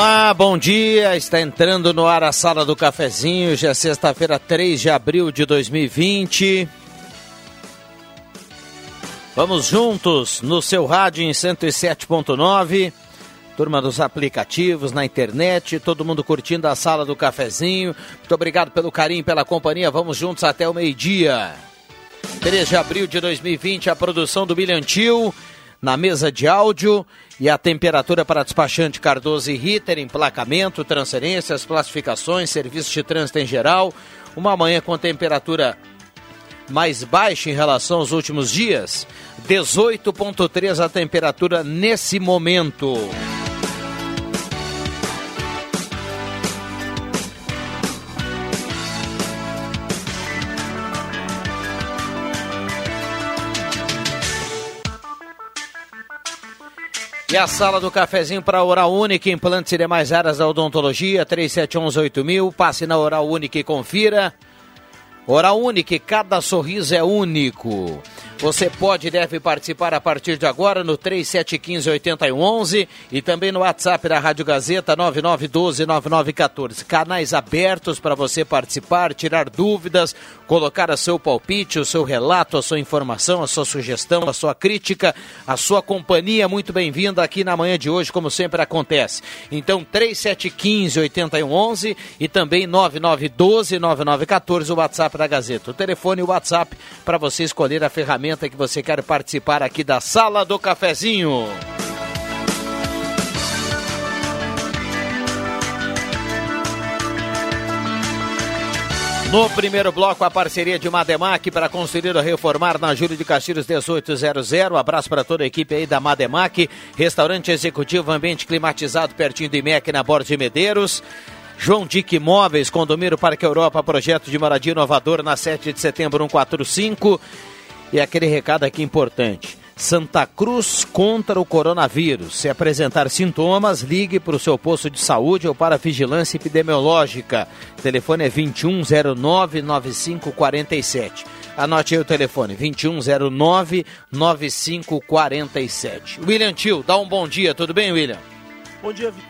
Olá, bom dia. Está entrando no ar a sala do cafezinho. Já é sexta-feira, 3 de abril de 2020. Vamos juntos no seu rádio em 107.9. Turma dos aplicativos, na internet, todo mundo curtindo a sala do cafezinho. Muito obrigado pelo carinho, pela companhia. Vamos juntos até o meio-dia. 3 de abril de 2020, a produção do Bilhantil na mesa de áudio e a temperatura para despachante Cardoso e Ritter, emplacamento, transferências, classificações, serviço de trânsito em geral. Uma manhã com temperatura mais baixa em relação aos últimos dias, 18.3 a temperatura nesse momento. E a sala do cafezinho para Oral Única, implantes e demais áreas da odontologia, 37118000. Passe na Oral Única e confira. Oral Única, cada sorriso é único. Você pode e deve participar a partir de agora no 3715-8111 e também no WhatsApp da Rádio Gazeta 9912-9914. Canais abertos para você participar, tirar dúvidas, colocar a seu palpite, o seu relato, a sua informação, a sua sugestão, a sua crítica, a sua companhia. Muito bem-vinda aqui na manhã de hoje, como sempre acontece. Então, 3715-8111 e também 9912-9914, o WhatsApp da Gazeta. O telefone e o WhatsApp para você escolher a ferramenta que você quer participar aqui da Sala do Cafezinho. No primeiro bloco, a parceria de Mademac para construir ou reformar na Júlio de Castilhos 1800. Abraço para toda a equipe aí da Mademac. Restaurante executivo, ambiente climatizado pertinho do IMEC na Borda de Medeiros. João Dick Imóveis, Condomínio Parque Europa, projeto de moradia inovador na 7 de setembro 145. E aquele recado aqui importante. Santa Cruz contra o coronavírus. Se apresentar sintomas, ligue para o seu posto de saúde ou para a vigilância epidemiológica. O telefone é 2109-9547. Anote aí o telefone, 2109-9547. William Tio, dá um bom dia, tudo bem, William? Bom dia, Vi...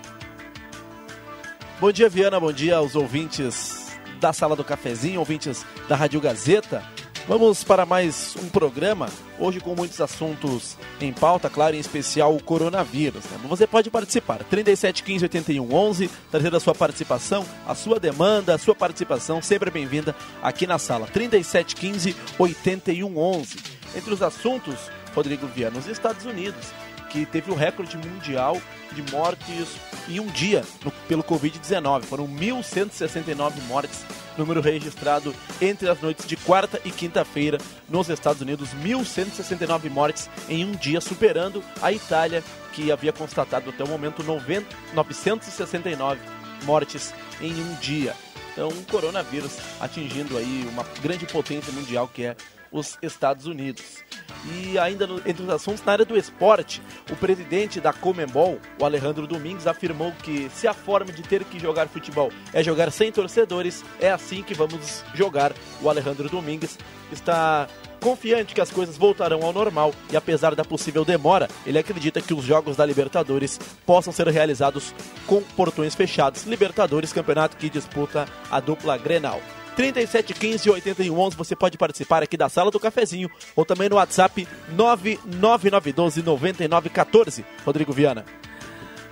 Bom dia, Viana, bom dia aos ouvintes da Sala do Cafezinho, ouvintes da Rádio Gazeta. Vamos para mais um programa, hoje com muitos assuntos em pauta, claro, em especial o coronavírus. Né? Você pode participar, 37 15 81 11, trazer a sua participação, a sua demanda, a sua participação, sempre bem-vinda aqui na sala, 37 15 81 11. Entre os assuntos, Rodrigo Viana, os Estados Unidos, que teve o recorde mundial de mortes em um dia no, pelo Covid-19. Foram 1.169 mortes número registrado entre as noites de quarta e quinta-feira nos Estados Unidos, 1.169 mortes em um dia, superando a Itália, que havia constatado até o momento 90, 969 mortes em um dia. Então, o coronavírus atingindo aí uma grande potência mundial que é os Estados Unidos. E ainda no, entre os assuntos, na área do esporte, o presidente da Comembol, o Alejandro Domingues, afirmou que se a forma de ter que jogar futebol é jogar sem torcedores, é assim que vamos jogar. O Alejandro Domingues está confiante que as coisas voltarão ao normal e apesar da possível demora, ele acredita que os jogos da Libertadores possam ser realizados com portões fechados. Libertadores, campeonato que disputa a dupla Grenal. 3715 8111 você pode participar aqui da sala do cafezinho ou também no WhatsApp 99912 9914. Rodrigo Viana.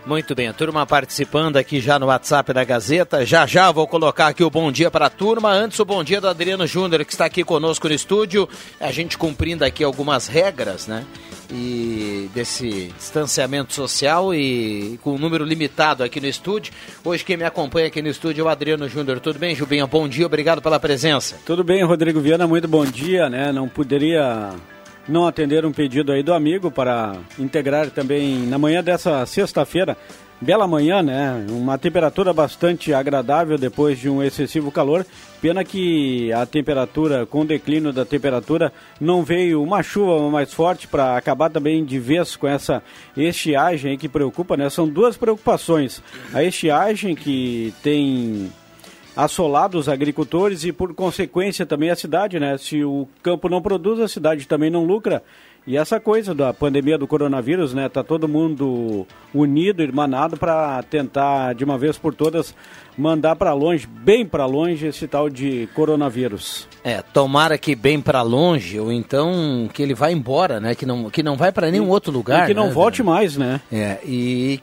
Muito bem, a turma participando aqui já no WhatsApp da Gazeta. Já já vou colocar aqui o bom dia para a turma. Antes, o bom dia do Adriano Júnior, que está aqui conosco no estúdio. A gente cumprindo aqui algumas regras, né? E desse distanciamento social e com um número limitado aqui no estúdio. Hoje quem me acompanha aqui no estúdio é o Adriano Júnior. Tudo bem, Jubinha? Bom dia, obrigado pela presença. Tudo bem, Rodrigo Viana, muito bom dia, né? Não poderia não atender um pedido aí do amigo para integrar também na manhã dessa sexta-feira. Bela manhã, né? Uma temperatura bastante agradável depois de um excessivo calor. Pena que a temperatura, com o declínio da temperatura, não veio uma chuva mais forte para acabar também de vez com essa estiagem que preocupa, né? São duas preocupações. A estiagem que tem assolado os agricultores e, por consequência, também a cidade, né? Se o campo não produz, a cidade também não lucra. E essa coisa da pandemia do coronavírus, né? Tá todo mundo unido, irmanado para tentar de uma vez por todas mandar para longe, bem para longe esse tal de coronavírus. É, tomara que bem para longe ou então que ele vá embora, né? Que não que não vai para nenhum e, outro lugar, e que não né? volte mais, né? É, e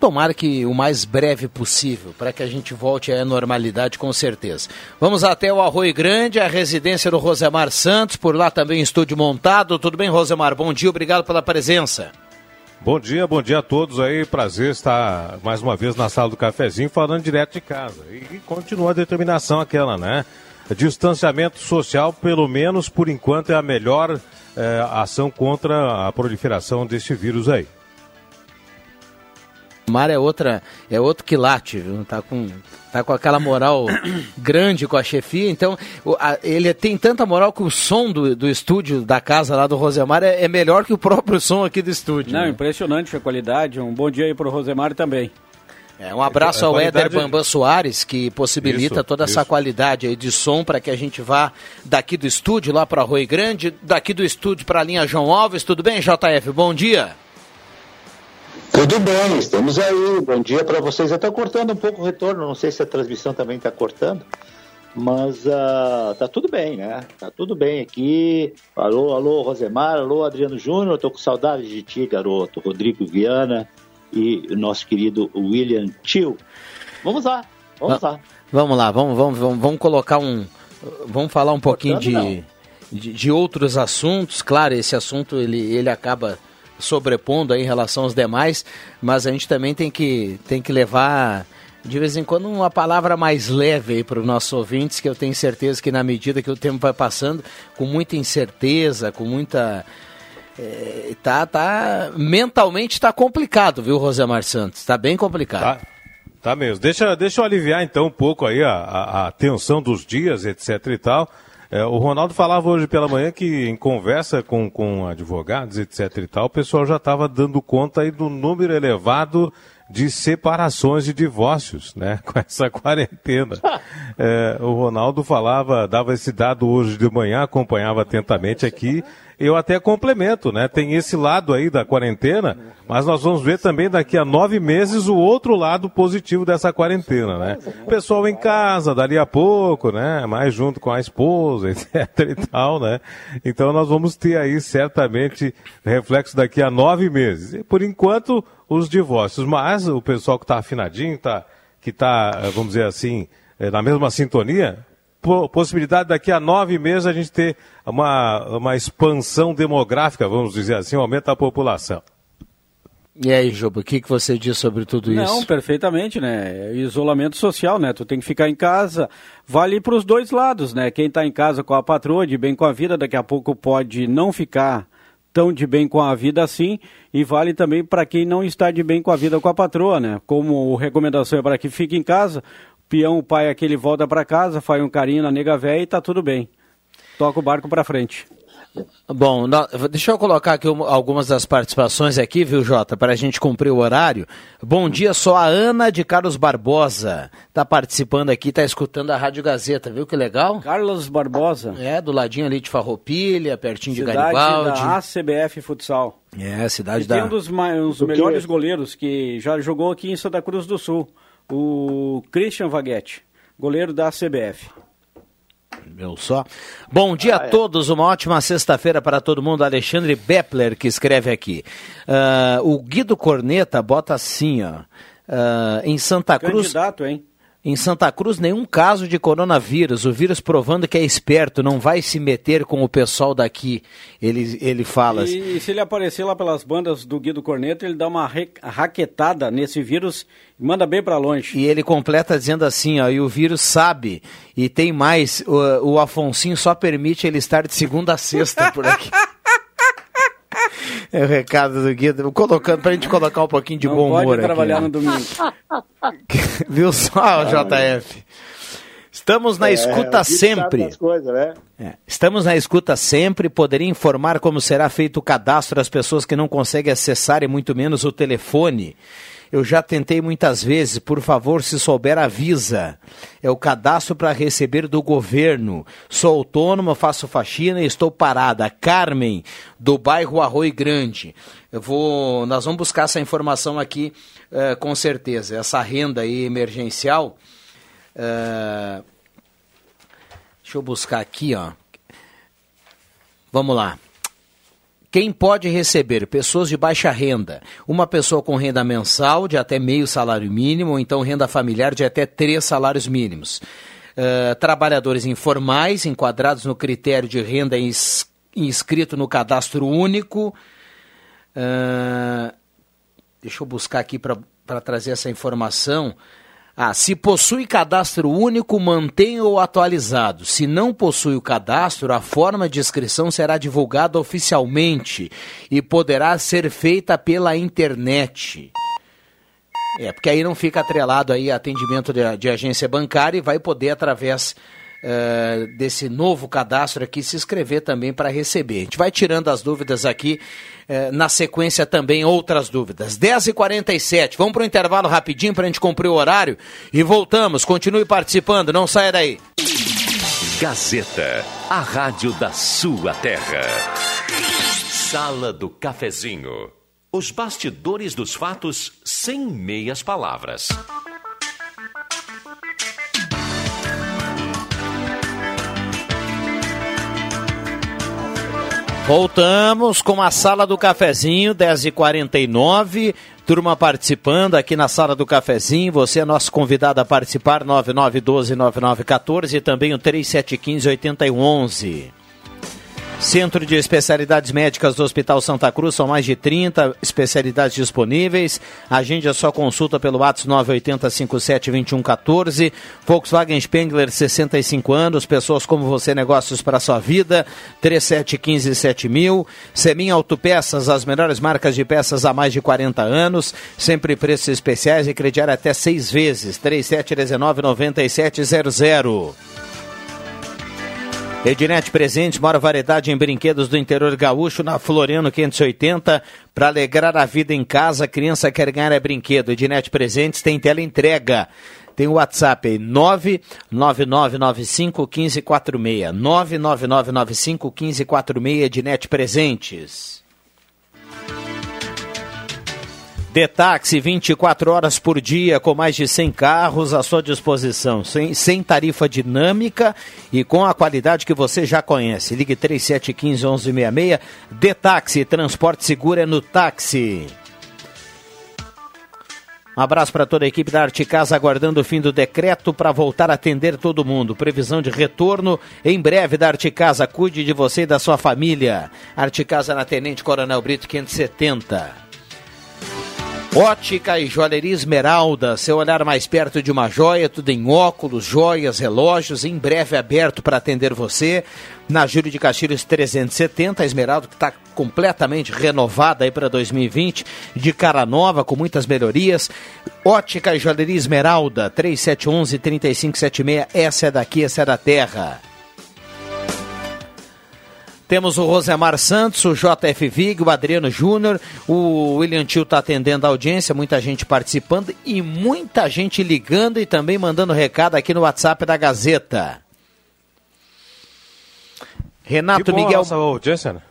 tomara que o mais breve possível, para que a gente volte à normalidade com certeza. Vamos até o Arroio Grande, a residência do Rosemar Santos, por lá também estúdio montado. Tudo bem, Rosemar? Bom dia, obrigado pela presença. Bom dia, bom dia a todos aí. Prazer estar mais uma vez na sala do cafezinho falando direto de casa. E continua a determinação aquela, né? Distanciamento social, pelo menos por enquanto, é a melhor é, ação contra a proliferação desse vírus aí. Mar é outra, é outro quilate, viu? Tá com, tá com aquela moral grande com a chefia, então o, a, ele tem tanta moral que o som do, do estúdio da casa lá do Rosemar é, é melhor que o próprio som aqui do estúdio. Não, né? impressionante a qualidade. Um bom dia aí pro Rosemar também. É, um abraço ao Éder Bambam Soares, que possibilita isso, toda essa isso. qualidade aí de som para que a gente vá daqui do estúdio lá para Rui Grande, daqui do estúdio para a linha João Alves. Tudo bem, JF? Bom dia. Tudo bem, estamos aí. Bom dia para vocês. Está cortando um pouco o retorno, não sei se a transmissão também está cortando, mas uh, tá tudo bem, né? Tá tudo bem aqui. Alô, alô, Rosemar, alô, Adriano Júnior. Tô com saudade de ti, garoto. Rodrigo Viana e nosso querido William Tio. Vamos lá, vamos lá. Vamos lá, vamos, vamos, vamos, vamos colocar um. Vamos falar um pouquinho de, de, de, outros assuntos. Claro, esse assunto ele, ele acaba sobrepondo aí em relação aos demais, mas a gente também tem que, tem que levar de vez em quando uma palavra mais leve para os nossos ouvintes, que eu tenho certeza que na medida que o tempo vai passando, com muita incerteza, com muita. É, tá, tá, mentalmente está complicado, viu, Rosemar Santos? Está bem complicado. Tá, tá mesmo. Deixa, deixa eu aliviar então um pouco aí a, a, a tensão dos dias, etc e tal. É, o Ronaldo falava hoje pela manhã que em conversa com, com advogados, etc e tal, o pessoal já estava dando conta aí do número elevado de separações e divórcios, né, com essa quarentena. É, o Ronaldo falava, dava esse dado hoje de manhã, acompanhava atentamente aqui, eu até complemento, né? Tem esse lado aí da quarentena, mas nós vamos ver também daqui a nove meses o outro lado positivo dessa quarentena, né? Pessoal em casa, dali a pouco, né? Mais junto com a esposa, etc e tal, né? Então nós vamos ter aí certamente reflexo daqui a nove meses. E por enquanto, os divórcios. Mas o pessoal que está afinadinho, tá, que está, vamos dizer assim, eh, na mesma sintonia, possibilidade daqui a nove meses a gente ter uma, uma expansão demográfica, vamos dizer assim, um aumento da população. E aí, Juba, o que, que você diz sobre tudo isso? Não, perfeitamente, né? Isolamento social, né? Tu tem que ficar em casa, vale para os dois lados, né? Quem está em casa com a patroa, de bem com a vida, daqui a pouco pode não ficar tão de bem com a vida assim, e vale também para quem não está de bem com a vida com a patroa, né? Como recomendação é para que fique em casa, peão, o pai aquele volta para casa, faz um carinho na nega velha e tá tudo bem. Toca o barco para frente. Bom, deixa eu colocar aqui algumas das participações aqui, viu, Jota, para a gente cumprir o horário. Bom dia, só a Ana de Carlos Barbosa está participando aqui, está escutando a Rádio Gazeta, viu que legal? Carlos Barbosa. É, do ladinho ali de Farroupilha, pertinho cidade de Garibaldi. da ACBF Futsal. É, cidade e da... tem um dos, um dos melhores goleiros que já jogou aqui em Santa Cruz do Sul o Christian Vaguete, goleiro da CBF. Meu só. Bom dia ah, a é. todos, uma ótima sexta-feira para todo mundo. Alexandre Bepler que escreve aqui. Uh, o Guido Corneta bota assim, ó. Uh, em Santa Cruz. Candidato, hein? Em Santa Cruz, nenhum caso de coronavírus. O vírus provando que é esperto, não vai se meter com o pessoal daqui. Ele, ele fala. E, e se ele aparecer lá pelas bandas do Guido Corneto, ele dá uma raquetada nesse vírus e manda bem para longe. E ele completa dizendo assim: ó, e o vírus sabe. E tem mais: o, o Afonsinho só permite ele estar de segunda a sexta por aqui. É o recado do Guido. Colocando, pra gente colocar um pouquinho de Não bom humor pode trabalhar no domingo. Viu só, JF? Estamos na é, escuta sempre. Coisas, né? é. Estamos na escuta sempre. Poderia informar como será feito o cadastro das pessoas que não conseguem acessar e muito menos o telefone. Eu já tentei muitas vezes, por favor, se souber, avisa. É o cadastro para receber do governo. Sou autônoma, faço faxina e estou parada. Carmen, do bairro Arroio Grande. Eu vou, nós vamos buscar essa informação aqui uh, com certeza. Essa renda aí emergencial. Uh, deixa eu buscar aqui, ó. Vamos lá. Quem pode receber? Pessoas de baixa renda. Uma pessoa com renda mensal de até meio salário mínimo, ou então renda familiar de até três salários mínimos. Uh, trabalhadores informais, enquadrados no critério de renda ins inscrito no cadastro único. Uh, deixa eu buscar aqui para trazer essa informação. Ah, se possui cadastro único, mantenha-o atualizado. Se não possui o cadastro, a forma de inscrição será divulgada oficialmente e poderá ser feita pela internet. É, porque aí não fica atrelado aí atendimento de, de agência bancária e vai poder, através uh, desse novo cadastro aqui, se inscrever também para receber. A gente vai tirando as dúvidas aqui, uh, na sequência também outras dúvidas. 10h47, vamos para o intervalo rapidinho para a gente cumprir o horário e voltamos. Continue participando, não saia daí. Gazeta, a rádio da sua terra. Sala do Cafezinho. Os bastidores dos fatos sem meias palavras. Voltamos com a sala do cafezinho, 10h49. Turma participando aqui na sala do cafezinho. Você é nosso convidado a participar, 9912-9914 e também o 3715-8111. Centro de Especialidades Médicas do Hospital Santa Cruz, são mais de 30 especialidades disponíveis. Agende a sua consulta pelo WhatsApp 980572114. Volkswagen Spengler, 65 anos. Pessoas como você, negócios para sua vida. 37157000. Semin Autopeças, as melhores marcas de peças há mais de 40 anos. Sempre preços especiais e crediar até seis vezes. 3719 9700. Ednet Presentes, maior variedade em brinquedos do interior gaúcho, na Floriano 580. Para alegrar a vida em casa, a criança quer ganhar é brinquedo. Ednet Presentes tem tela entrega. Tem o WhatsApp aí, 99995 1546. 99995 1546, Ednet Presentes. Detaxi 24 horas por dia, com mais de 100 carros à sua disposição, sem, sem tarifa dinâmica e com a qualidade que você já conhece. Ligue 3715 1166. Detaxi, transporte seguro é no táxi. Um abraço para toda a equipe da Arte Casa, aguardando o fim do decreto para voltar a atender todo mundo. Previsão de retorno em breve da Arte Casa. Cuide de você e da sua família. Arte Casa na Tenente Coronel Brito 570. Ótica e Joalheria Esmeralda, seu olhar mais perto de uma joia, tudo em óculos, joias, relógios, em breve aberto para atender você. Na Júlio de Castilhos 370, a Esmeralda que está completamente renovada aí para 2020, de cara nova, com muitas melhorias. Ótica e Joalheria Esmeralda, 3711-3576, essa é daqui, essa é da terra. Temos o Rosemar Santos, o JF Vig, o Adriano Júnior, o William Tio está atendendo a audiência, muita gente participando e muita gente ligando e também mandando recado aqui no WhatsApp da Gazeta. Renato Miguel. Nossa audiência, né?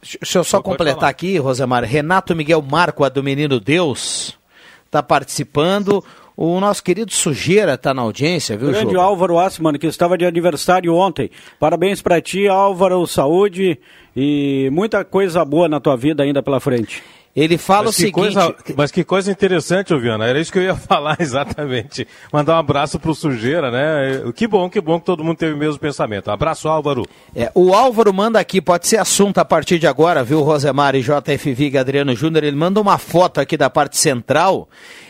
Deixa eu só completar aqui, Rosemar. Renato Miguel Marco, a do Menino Deus, está participando. O nosso querido Sujeira está na audiência, viu, Grande Jô? Álvaro Assman, que estava de aniversário ontem. Parabéns para ti, Álvaro, saúde e muita coisa boa na tua vida ainda pela frente. Ele fala Mas o seguinte. coisa, mas que coisa interessante, Viana. Era isso que eu ia falar exatamente. Mandar um abraço pro Sujeira, né? Que bom, que bom que todo mundo teve o mesmo pensamento. Abraço, Álvaro. É, o Álvaro manda aqui, pode ser assunto a partir de agora, viu, Rosemar e JFV Adriano Júnior? Ele manda uma foto aqui da parte central.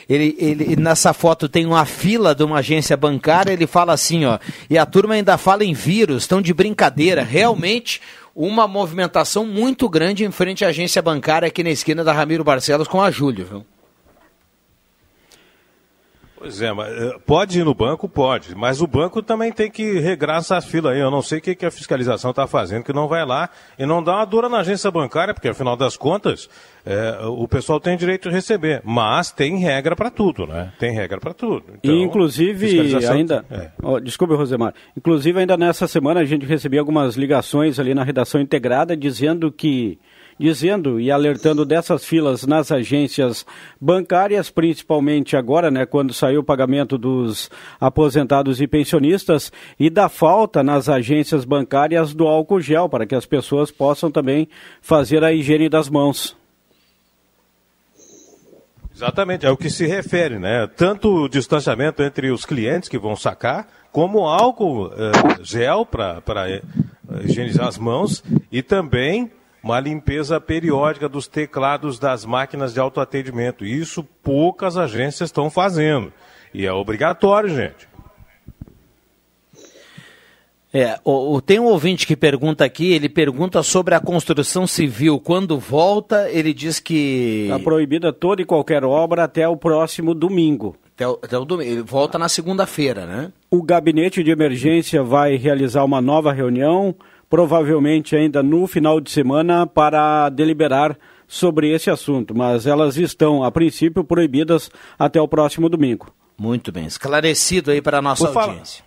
Ele, ele, nessa foto tem uma fila de uma agência bancária. Ele fala assim, ó. E a turma ainda fala em vírus, estão de brincadeira. Realmente uma movimentação muito grande em frente à agência bancária aqui na esquina da Ramiro Barcelos com a Júlio, viu? Pois é, mas, pode ir no banco? Pode, mas o banco também tem que regrar essa fila aí. Eu não sei o que, que a fiscalização está fazendo, que não vai lá e não dá uma dura na agência bancária, porque afinal das contas, é, o pessoal tem direito de receber. Mas tem regra para tudo, né? Tem regra para tudo. Então, e inclusive, ainda. É. Oh, desculpe, Rosemar. Inclusive, ainda nessa semana a gente recebeu algumas ligações ali na redação integrada dizendo que dizendo e alertando dessas filas nas agências bancárias, principalmente agora, né, quando saiu o pagamento dos aposentados e pensionistas, e da falta nas agências bancárias do álcool gel, para que as pessoas possam também fazer a higiene das mãos. Exatamente, é o que se refere, né? Tanto o distanciamento entre os clientes que vão sacar, como álcool eh, gel para eh, higienizar as mãos e também uma limpeza periódica dos teclados das máquinas de autoatendimento. Isso poucas agências estão fazendo. E é obrigatório, gente. É, o, o, tem um ouvinte que pergunta aqui, ele pergunta sobre a construção civil. Quando volta, ele diz que. Está proibida toda e qualquer obra até o próximo domingo. Até o, até o domingo. Ele volta na segunda-feira, né? O gabinete de emergência vai realizar uma nova reunião provavelmente ainda no final de semana, para deliberar sobre esse assunto, mas elas estão, a princípio, proibidas até o próximo domingo. Muito bem, esclarecido aí para a nossa Por audiência.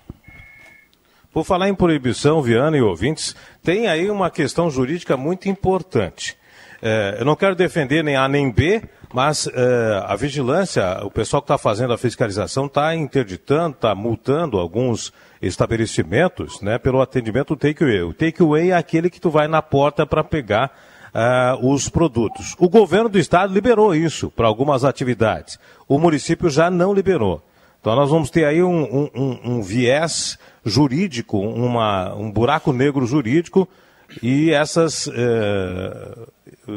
Por falar em proibição, Viana e ouvintes, tem aí uma questão jurídica muito importante. É, eu não quero defender nem A nem B, mas é, a vigilância, o pessoal que está fazendo a fiscalização está interditando, está multando alguns estabelecimentos né, pelo atendimento take-away. O take-away é aquele que tu vai na porta para pegar uh, os produtos. O governo do estado liberou isso para algumas atividades. O município já não liberou. Então nós vamos ter aí um, um, um viés jurídico, uma, um buraco negro jurídico e essas eh,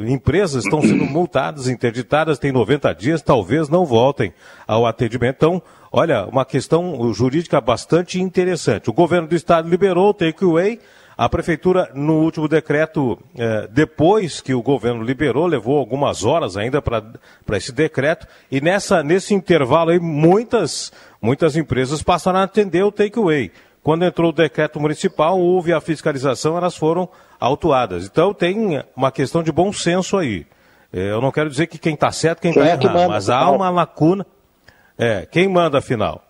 empresas estão sendo multadas, interditadas, tem 90 dias, talvez não voltem ao atendimento. Então, olha, uma questão jurídica bastante interessante. O governo do estado liberou o takeaway, a prefeitura, no último decreto, eh, depois que o governo liberou, levou algumas horas ainda para esse decreto, e nessa, nesse intervalo aí, muitas, muitas empresas passaram a atender o takeaway. Quando entrou o decreto municipal, houve a fiscalização, elas foram autuadas. Então tem uma questão de bom senso aí. É, eu não quero dizer que quem está certo, quem está é errado, mas há uma lacuna. É, quem manda afinal?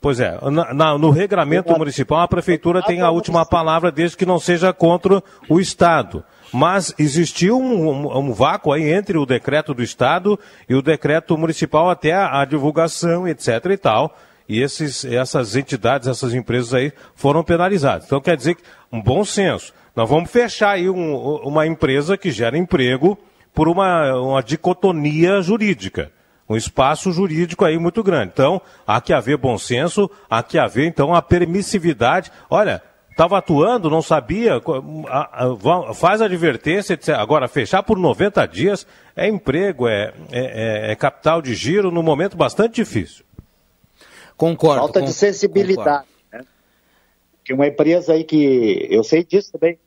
Pois é, na, na, no regramento municipal a prefeitura tem a última palavra desde que não seja contra o Estado. Mas existiu um, um, um, vácuo aí entre o decreto do Estado e o decreto municipal até a, a divulgação, etc. e tal e esses, essas entidades, essas empresas aí foram penalizadas. Então quer dizer que um bom senso. Nós vamos fechar aí um, uma empresa que gera emprego por uma, uma dicotomia jurídica. Um espaço jurídico aí muito grande. Então, há que haver bom senso, há que haver, então, a permissividade. Olha, estava atuando, não sabia, faz advertência, etc. Agora, fechar por 90 dias é emprego, é, é, é capital de giro num momento bastante difícil. Concordo. Falta de sensibilidade. Né? Tem uma empresa aí que, eu sei disso também,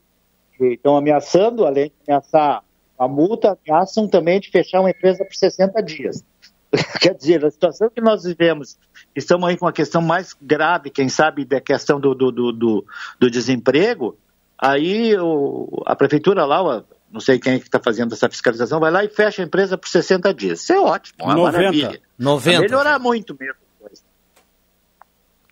que estão ameaçando, além de ameaçar a multa, ameaçam também de fechar uma empresa por 60 dias. Quer dizer, a situação que nós vivemos, estamos aí com a questão mais grave, quem sabe, da questão do, do, do, do, do desemprego, aí o, a prefeitura lá, não sei quem é que está fazendo essa fiscalização, vai lá e fecha a empresa por 60 dias. Isso é ótimo, uma 90. maravilha. 90. Vai melhorar muito mesmo.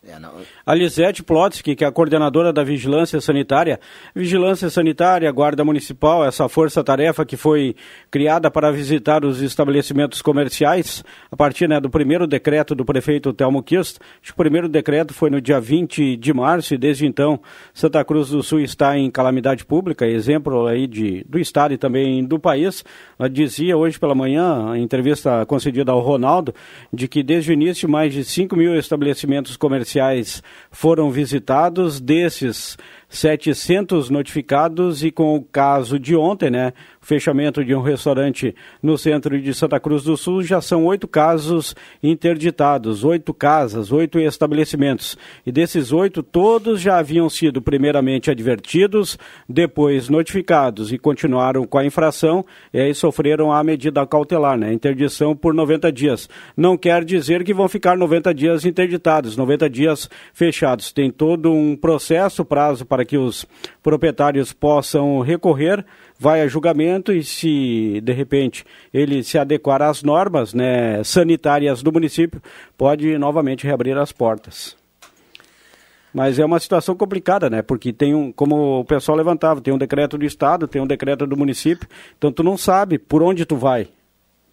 É, a Lisete Plotsky, que é a coordenadora da Vigilância Sanitária. Vigilância Sanitária, Guarda Municipal, essa força-tarefa que foi criada para visitar os estabelecimentos comerciais, a partir né, do primeiro decreto do prefeito Telmo Kist. O primeiro decreto foi no dia 20 de março e desde então Santa Cruz do Sul está em calamidade pública, exemplo aí de, do estado e também do país. Ela dizia hoje pela manhã, em entrevista concedida ao Ronaldo, de que desde o início mais de 5 mil estabelecimentos comerciais policiais foram visitados, desses 700 notificados e com o caso de ontem, né, fechamento de um restaurante no centro de Santa Cruz do Sul, já são oito casos interditados, oito casas, oito estabelecimentos. E desses oito, todos já haviam sido primeiramente advertidos, depois notificados e continuaram com a infração, e aí sofreram a medida cautelar, né? Interdição por 90 dias. Não quer dizer que vão ficar 90 dias interditados, 90 dias fechados. Tem todo um processo, prazo para que os proprietários possam recorrer vai a julgamento e se de repente ele se adequar às normas né, sanitárias do município, pode novamente reabrir as portas. Mas é uma situação complicada, né? Porque tem um, como o pessoal levantava, tem um decreto do estado, tem um decreto do município, então tu não sabe por onde tu vai.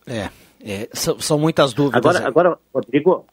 É, é são, são, muitas dúvidas. Agora, agora Rodrigo,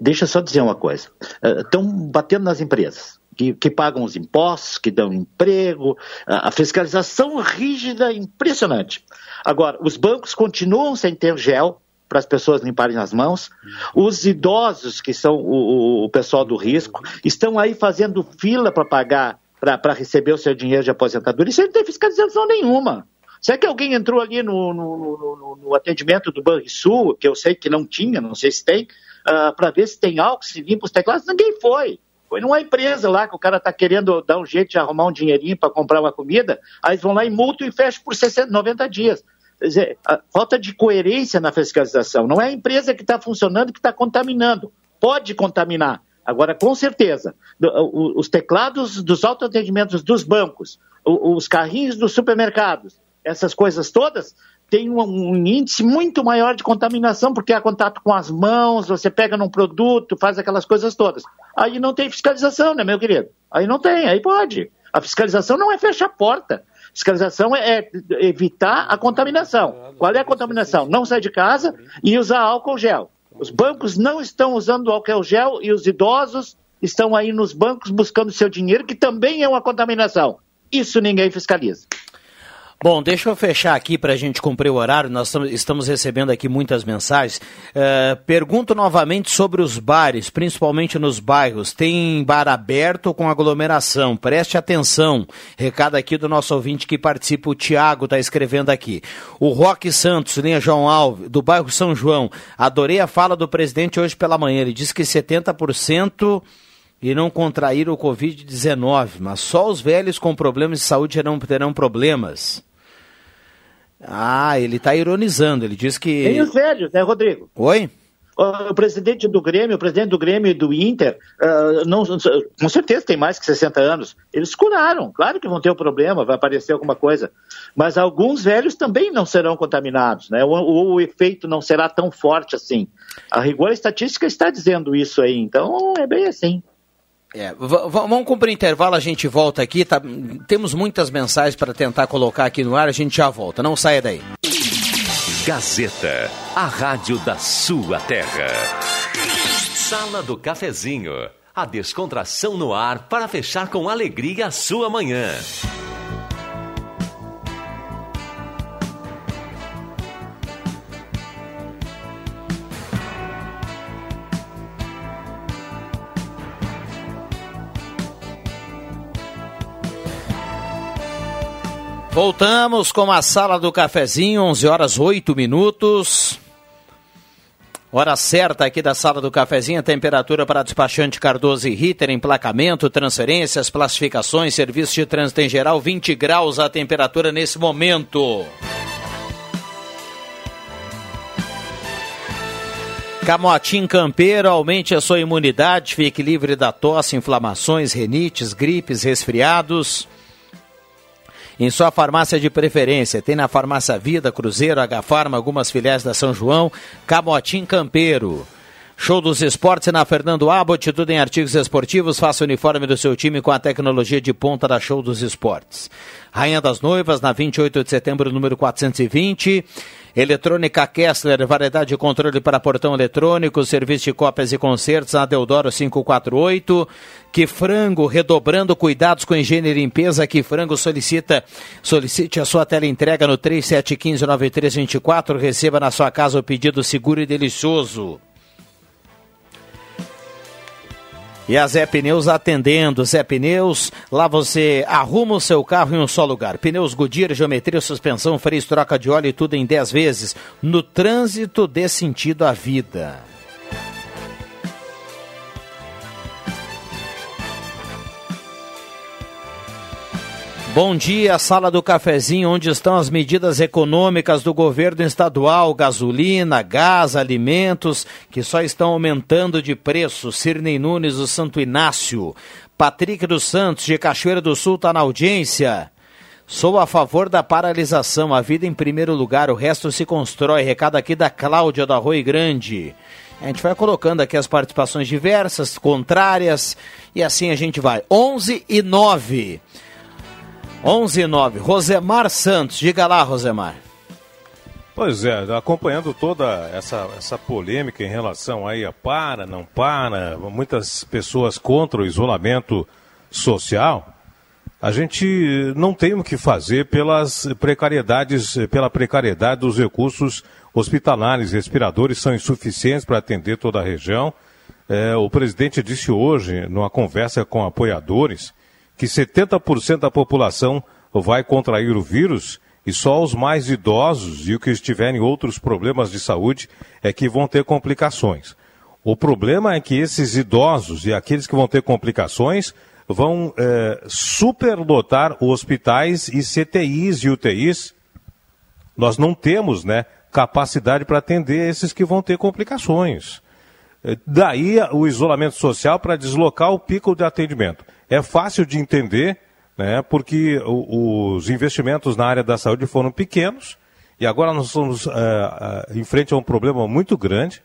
deixa eu só dizer uma coisa. Estão uh, batendo nas empresas que, que, pagam os impostos, que dão emprego, a, fiscalização rígida, impressionante. Agora, os bancos continuam sem ter gel para as pessoas limparem as mãos. Os idosos, que são o, o pessoal do risco, estão aí fazendo fila para pagar, para receber o seu dinheiro de aposentadoria. Isso não tem fiscalização nenhuma. Será que alguém entrou ali no, no, no, no atendimento do Banrisul, que eu sei que não tinha, não sei se tem, uh, para ver se tem álcool, se limpa os teclados? Ninguém foi. Foi numa empresa lá que o cara está querendo dar um jeito de arrumar um dinheirinho para comprar uma comida, aí vão lá e multam e fecham por 60, 90 dias. Quer dizer, falta de coerência na fiscalização. Não é a empresa que está funcionando que está contaminando. Pode contaminar. Agora, com certeza, os teclados dos autoatendimentos dos bancos, os carrinhos dos supermercados, essas coisas todas, tem um, um, índice muito maior de contaminação, porque há contato com as mãos, você pega num produto, faz aquelas coisas todas. Aí não tem fiscalização, né, meu querido? Aí não tem, aí pode. A fiscalização não é fechar a porta. Fiscalização é, é evitar a contaminação. Qual é a contaminação? Não sair de casa e usar álcool gel. Os bancos não estão usando álcool gel e os idosos estão aí nos bancos buscando seu dinheiro, que também é uma contaminação. Isso ninguém fiscaliza. Bom, deixa eu fechar aqui para a gente cumprir o horário. Nós estamos recebendo aqui muitas mensagens. Uh, pergunto novamente sobre os bares, principalmente nos bairros. Tem bar aberto com aglomeração? Preste atenção. Recado aqui do nosso ouvinte que participa, o Tiago está escrevendo aqui. O Roque Santos, linha João Alves, do bairro São João. Adorei a fala do presidente hoje pela manhã. Ele disse que 70% e não contrair o Covid-19, mas só os velhos com problemas de saúde terão, terão problemas. Ah, ele está ironizando, ele diz que. Tem os velhos, né, Rodrigo? Oi? O presidente do Grêmio, o presidente do Grêmio e do Inter, uh, não, com certeza tem mais que 60 anos. Eles curaram, claro que vão ter um problema, vai aparecer alguma coisa. Mas alguns velhos também não serão contaminados, né? O, o, o efeito não será tão forte assim. A rigor a estatística está dizendo isso aí, então é bem assim. É, vamos cumprir intervalo, a gente volta aqui. Tá, temos muitas mensagens para tentar colocar aqui no ar, a gente já volta. Não saia daí. Gazeta, a rádio da sua terra. Sala do Cafezinho, a descontração no ar para fechar com alegria a sua manhã. Voltamos com a sala do cafezinho, 11 horas 8 minutos. Hora certa aqui da sala do cafezinho, temperatura para despachante Cardoso e Ritter, emplacamento, transferências, classificações, serviço de trânsito em geral, 20 graus a temperatura nesse momento. Camotim Campeiro, aumente a sua imunidade, fique livre da tosse, inflamações, renites, gripes, resfriados em sua farmácia de preferência. Tem na Farmácia Vida, Cruzeiro, H Farma, algumas filiais da São João, Camotim Campeiro. Show dos Esportes na Fernando Abbott, tudo em artigos esportivos. Faça o uniforme do seu time com a tecnologia de ponta da Show dos Esportes. Rainha das Noivas, na 28 de setembro, número 420. Eletrônica Kessler, variedade de controle para portão eletrônico, serviço de cópias e concertos na Deodoro 548. Que frango, redobrando cuidados com higiene e limpeza. Que frango solicita, solicite a sua tela entrega no 37159324. Receba na sua casa o pedido seguro e delicioso. E a Zé Pneus atendendo. Zé Pneus, lá você arruma o seu carro em um só lugar. Pneus Goodyear, geometria, suspensão, freio, troca de óleo e tudo em 10 vezes. No trânsito dê sentido à vida. Bom dia, sala do cafezinho, onde estão as medidas econômicas do governo estadual, gasolina, gás, alimentos, que só estão aumentando de preço. Cirnei Nunes do Santo Inácio. Patrick dos Santos, de Cachoeira do Sul, está na audiência. Sou a favor da paralisação, a vida em primeiro lugar, o resto se constrói. Recado aqui da Cláudia do Arroio Grande. A gente vai colocando aqui as participações diversas, contrárias, e assim a gente vai. 11 e 9. 11 e 9. Rosemar Santos. Diga lá, Rosemar. Pois é, acompanhando toda essa, essa polêmica em relação aí a para, não para, muitas pessoas contra o isolamento social, a gente não tem o que fazer pelas precariedades, pela precariedade dos recursos hospitalares, respiradores são insuficientes para atender toda a região. É, o presidente disse hoje, numa conversa com apoiadores, que 70% da população vai contrair o vírus e só os mais idosos e os que estiverem outros problemas de saúde é que vão ter complicações. O problema é que esses idosos e aqueles que vão ter complicações vão é, superlotar hospitais e CTIs e UTIs. Nós não temos né, capacidade para atender esses que vão ter complicações. É, daí o isolamento social para deslocar o pico de atendimento é fácil de entender, né, porque os investimentos na área da saúde foram pequenos e agora nós estamos uh, uh, em frente a um problema muito grande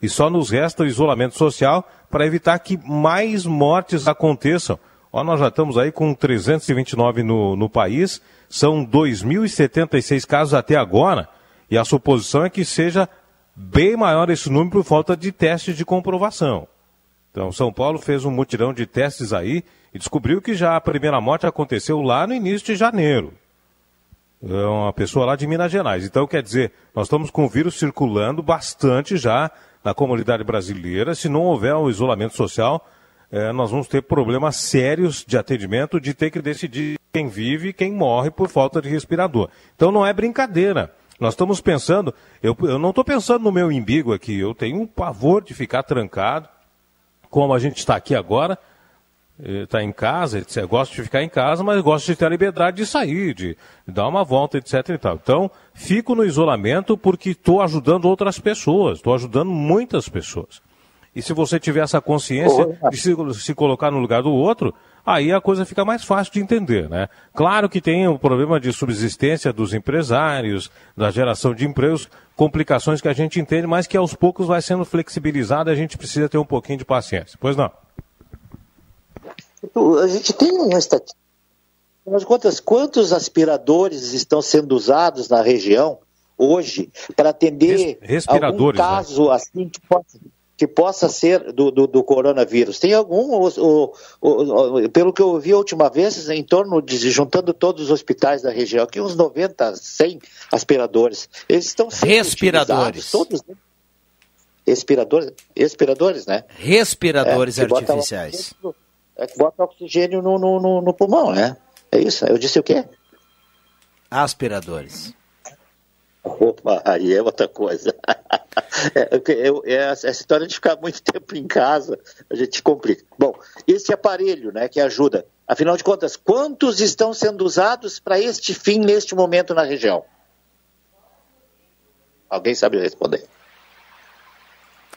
e só nos resta o isolamento social para evitar que mais mortes aconteçam. Ó, nós já estamos aí com 329 no, no país, são 2.076 casos até agora, e a suposição é que seja bem maior esse número por falta de testes de comprovação. Então, São Paulo fez um mutirão de testes aí e descobriu que já a primeira morte aconteceu lá no início de janeiro. É uma pessoa lá de Minas Gerais. Então, quer dizer, nós estamos com o vírus circulando bastante já na comunidade brasileira. Se não houver o um isolamento social, é, nós vamos ter problemas sérios de atendimento, de ter que decidir quem vive e quem morre por falta de respirador. Então, não é brincadeira. Nós estamos pensando, eu, eu não estou pensando no meu umbigo aqui, eu tenho um pavor de ficar trancado, como a gente está aqui agora, está em casa, etc. Gosto de ficar em casa, mas gosto de ter a liberdade de sair, de, dar uma volta, etc. E tal. Então, fico no isolamento porque estou ajudando outras pessoas, estou ajudando muitas pessoas. E se você tiver essa consciência de se, se, colocar no lugar do outro, aí a coisa fica mais fácil de entender, né? Claro que tem o problema de subsistência dos empresários, da geração de empregos, complicações que a gente entende, mas que aos poucos vai sendo flexibilizado e a gente precisa ter um pouquinho de paciência. Pois não? A gente tem uma estatística. Mas quantas, quantos aspiradores estão sendo usados na região hoje para atender algum né? caso né? assim que possa, que possa ser do, do, do, coronavírus? Tem algum, o, o, o, pelo que eu vi a última vez, em torno de, juntando todos os hospitais da região, aqui uns 90, 100 aspiradores. Eles estão sendo Respiradores. Todos, né? Respiradores, respiradores, né? Respiradores é, artificiais. Bota é que bota oxigênio no, no, no, no pulmão, né? É isso? Eu disse o quê? Aspiradores. Opa, aí é outra coisa. é, é, é, essa história de ficar muito tempo em casa, a gente complica. Bom, esse aparelho né, que ajuda, afinal de contas, quantos estão sendo usados para este fim neste momento na região? Alguém sabe responder?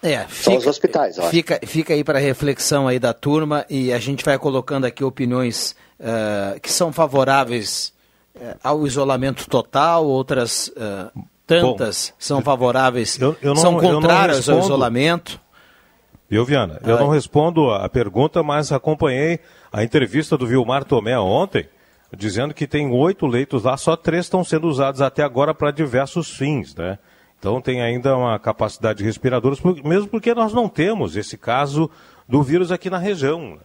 É, fica, São os hospitais, ó. Fica, fica aí para reflexão aí da turma e a gente vai colocando aqui opiniões uh, que são favoráveis uh, ao isolamento total, outras uh, tantas Bom, são favoráveis, eu, eu não, são contrárias ao isolamento. Viu, Viana? Eu não respondo a pergunta, mas acompanhei a entrevista do Vilmar Tomé ontem, dizendo que tem oito leitos lá, só três estão sendo usados até agora para diversos fins, né? Então tem ainda uma capacidade de respiradores, mesmo porque nós não temos esse caso do vírus aqui na região.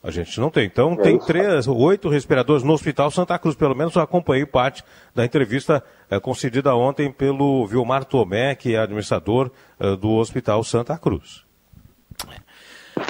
A gente não tem. Então, tem três, oito respiradores no Hospital Santa Cruz. Pelo menos eu acompanhei parte da entrevista é, concedida ontem pelo Vilmar Tomé, que é administrador é, do Hospital Santa Cruz.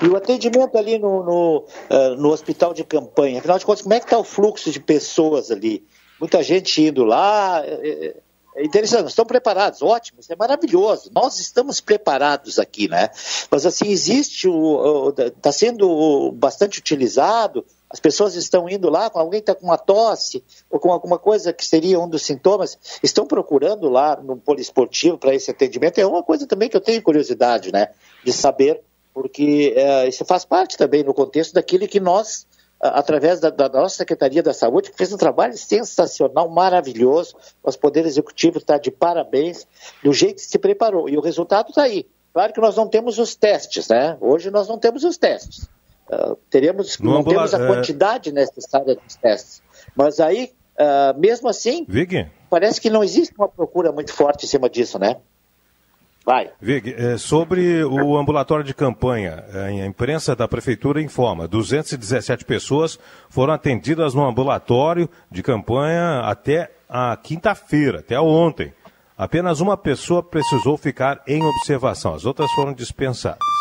E o atendimento ali no, no, uh, no hospital de campanha, afinal de contas, como é que está o fluxo de pessoas ali? Muita gente indo lá, é, é interessante, estão preparados, ótimo, isso é maravilhoso. Nós estamos preparados aqui, né? Mas assim, existe o. está sendo bastante utilizado, as pessoas estão indo lá, alguém está com uma tosse ou com alguma coisa que seria um dos sintomas, estão procurando lá no poliesportivo para esse atendimento. É uma coisa também que eu tenho curiosidade, né? De saber, porque é, isso faz parte também no contexto daquilo que nós através da, da, nossa Secretaria da Saúde, que fez um trabalho sensacional, maravilhoso. O Poder Executivo está de parabéns do jeito que se preparou. E o resultado está aí. Claro que nós não temos os testes, né? Hoje nós não temos os testes. Uh, teremos, não temos a é. quantidade necessária dos testes. Mas aí, uh, mesmo assim, Vig? parece que não existe uma procura muito forte em cima disso, né? Vai. Vig, é, sobre o ambulatório de campanha, é, a imprensa da Prefeitura informa: 217 pessoas foram atendidas no ambulatório de campanha até a quinta-feira, até ontem. Apenas uma pessoa precisou ficar em observação, as outras foram dispensadas.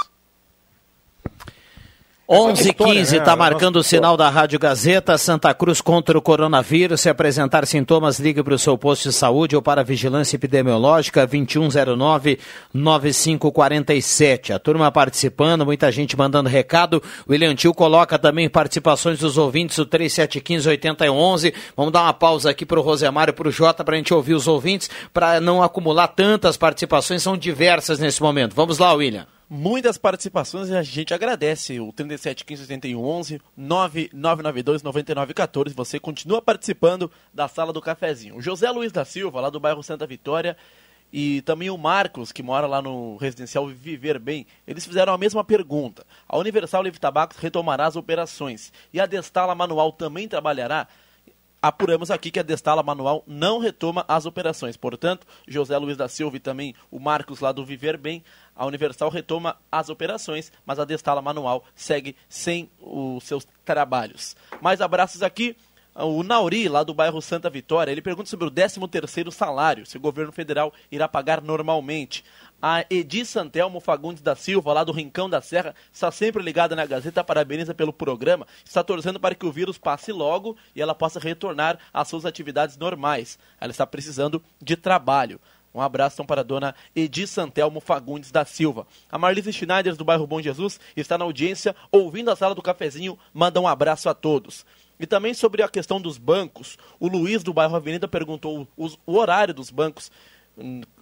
11 h 15 está marcando o sinal da Rádio Gazeta. Santa Cruz contra o coronavírus. Se apresentar sintomas, ligue para o seu posto de saúde ou para a vigilância epidemiológica 2109-9547. A turma participando, muita gente mandando recado. O William Tio coloca também participações dos ouvintes do 3715-8111. Vamos dar uma pausa aqui para o Rosemar e para o Jota para a gente ouvir os ouvintes, para não acumular tantas participações. São diversas nesse momento. Vamos lá, William muitas participações e a gente agradece. O 37 15 81 11 9992 9914. Você continua participando da sala do cafezinho. O José Luiz da Silva, lá do bairro Santa Vitória, e também o Marcos, que mora lá no residencial Viver Bem, eles fizeram a mesma pergunta. A Universal Livre Tabacos retomará as operações e a Destala Manual também trabalhará? Apuramos aqui que a Destala Manual não retoma as operações. Portanto, José Luiz da Silva e também o Marcos lá do Viver Bem, a Universal retoma as operações, mas a Destala Manual segue sem os seus trabalhos. Mais abraços aqui. O Nauri, lá do bairro Santa Vitória, ele pergunta sobre o 13º salário, se o governo federal irá pagar normalmente. A Edi Santelmo Fagundes da Silva, lá do Rincão da Serra, está sempre ligada na Gazeta, parabeniza pelo programa, está torcendo para que o vírus passe logo e ela possa retornar às suas atividades normais. Ela está precisando de trabalho. Um abraço então para a dona Edi Santelmo Fagundes da Silva. A Marlise Schneider, do bairro Bom Jesus, está na audiência, ouvindo a sala do cafezinho, manda um abraço a todos. E também sobre a questão dos bancos, o Luiz do bairro Avenida perguntou o, o horário dos bancos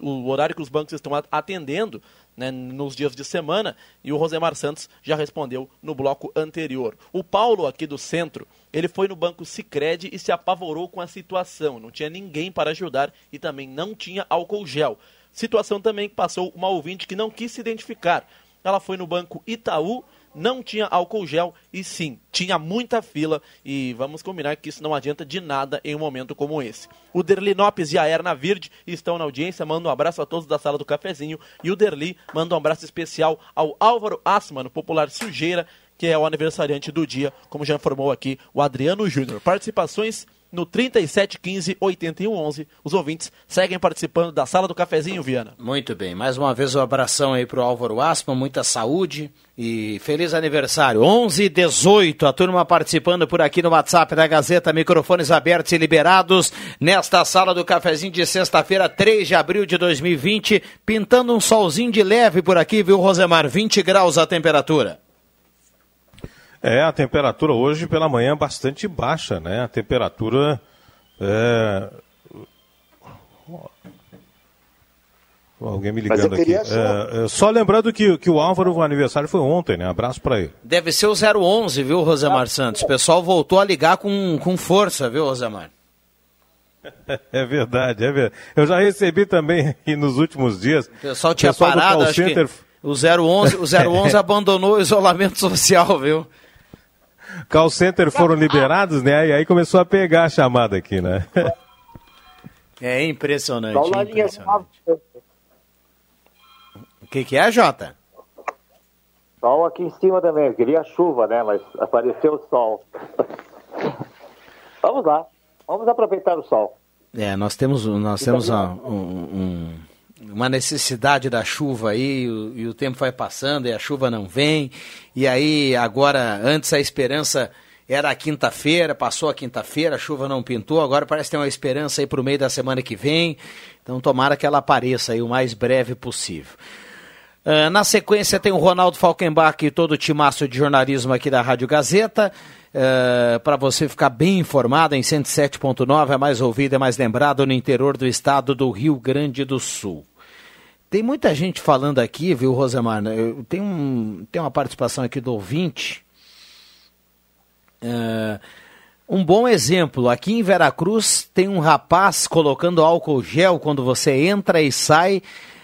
o horário que os bancos estão atendendo né, nos dias de semana e o Rosemar Santos já respondeu no bloco anterior. O Paulo aqui do centro, ele foi no banco Sicredi e se apavorou com a situação. Não tinha ninguém para ajudar e também não tinha álcool gel. Situação também que passou uma ouvinte que não quis se identificar. Ela foi no banco Itaú não tinha álcool gel e sim, tinha muita fila e vamos combinar que isso não adianta de nada em um momento como esse. O Derli Nopes e a Erna Virde estão na audiência, manda um abraço a todos da sala do cafezinho e o Derli manda um abraço especial ao Álvaro Assman, popular Sujeira, que é o aniversariante do dia, como já informou aqui o Adriano Júnior. Participações no 3715 8111. Os ouvintes seguem participando da sala do cafezinho, Viana. Muito bem. Mais uma vez um abração aí pro Álvaro Aspa, muita saúde e feliz aniversário. 11 18, a turma participando por aqui no WhatsApp da Gazeta, microfones abertos e liberados nesta sala do cafezinho de sexta-feira, 3 de abril de 2020, pintando um solzinho de leve por aqui, viu, Rosemar? 20 graus a temperatura. É, a temperatura hoje pela manhã é bastante baixa, né? A temperatura. É... Alguém me ligando aqui. É, é, só lembrando que, que o Álvaro, o aniversário foi ontem, né? Abraço para ele. Deve ser o 011, viu, Rosemar ah, Santos? O pessoal voltou a ligar com, com força, viu, Rosemar? É verdade, é verdade. Eu já recebi também nos últimos dias. O pessoal tinha pessoal parado, acho que O 011, o 011 abandonou o isolamento social, viu? Call center foram liberados, né? E aí começou a pegar a chamada aqui, né? É impressionante. impressionante. O que, que é, Jota? Sol aqui em cima também. Eu queria chuva, né? Mas apareceu o sol. Vamos lá. Vamos aproveitar o sol. É, nós temos, nós temos um, um, uma necessidade da chuva aí, e o, e o tempo vai passando e a chuva não vem. E aí, agora, antes a esperança era a quinta-feira, passou a quinta-feira, a chuva não pintou, agora parece ter uma esperança aí para o meio da semana que vem. Então, tomara que ela apareça aí o mais breve possível. Uh, na sequência tem o Ronaldo Falkenbach e todo o timaço de jornalismo aqui da Rádio Gazeta. Uh, para você ficar bem informado, em 107.9 é mais ouvido, é mais lembrado no interior do estado do Rio Grande do Sul. Tem muita gente falando aqui, viu, Rosemar? Tem, um, tem uma participação aqui do ouvinte. Uh, um bom exemplo, aqui em Veracruz tem um rapaz colocando álcool gel quando você entra e sai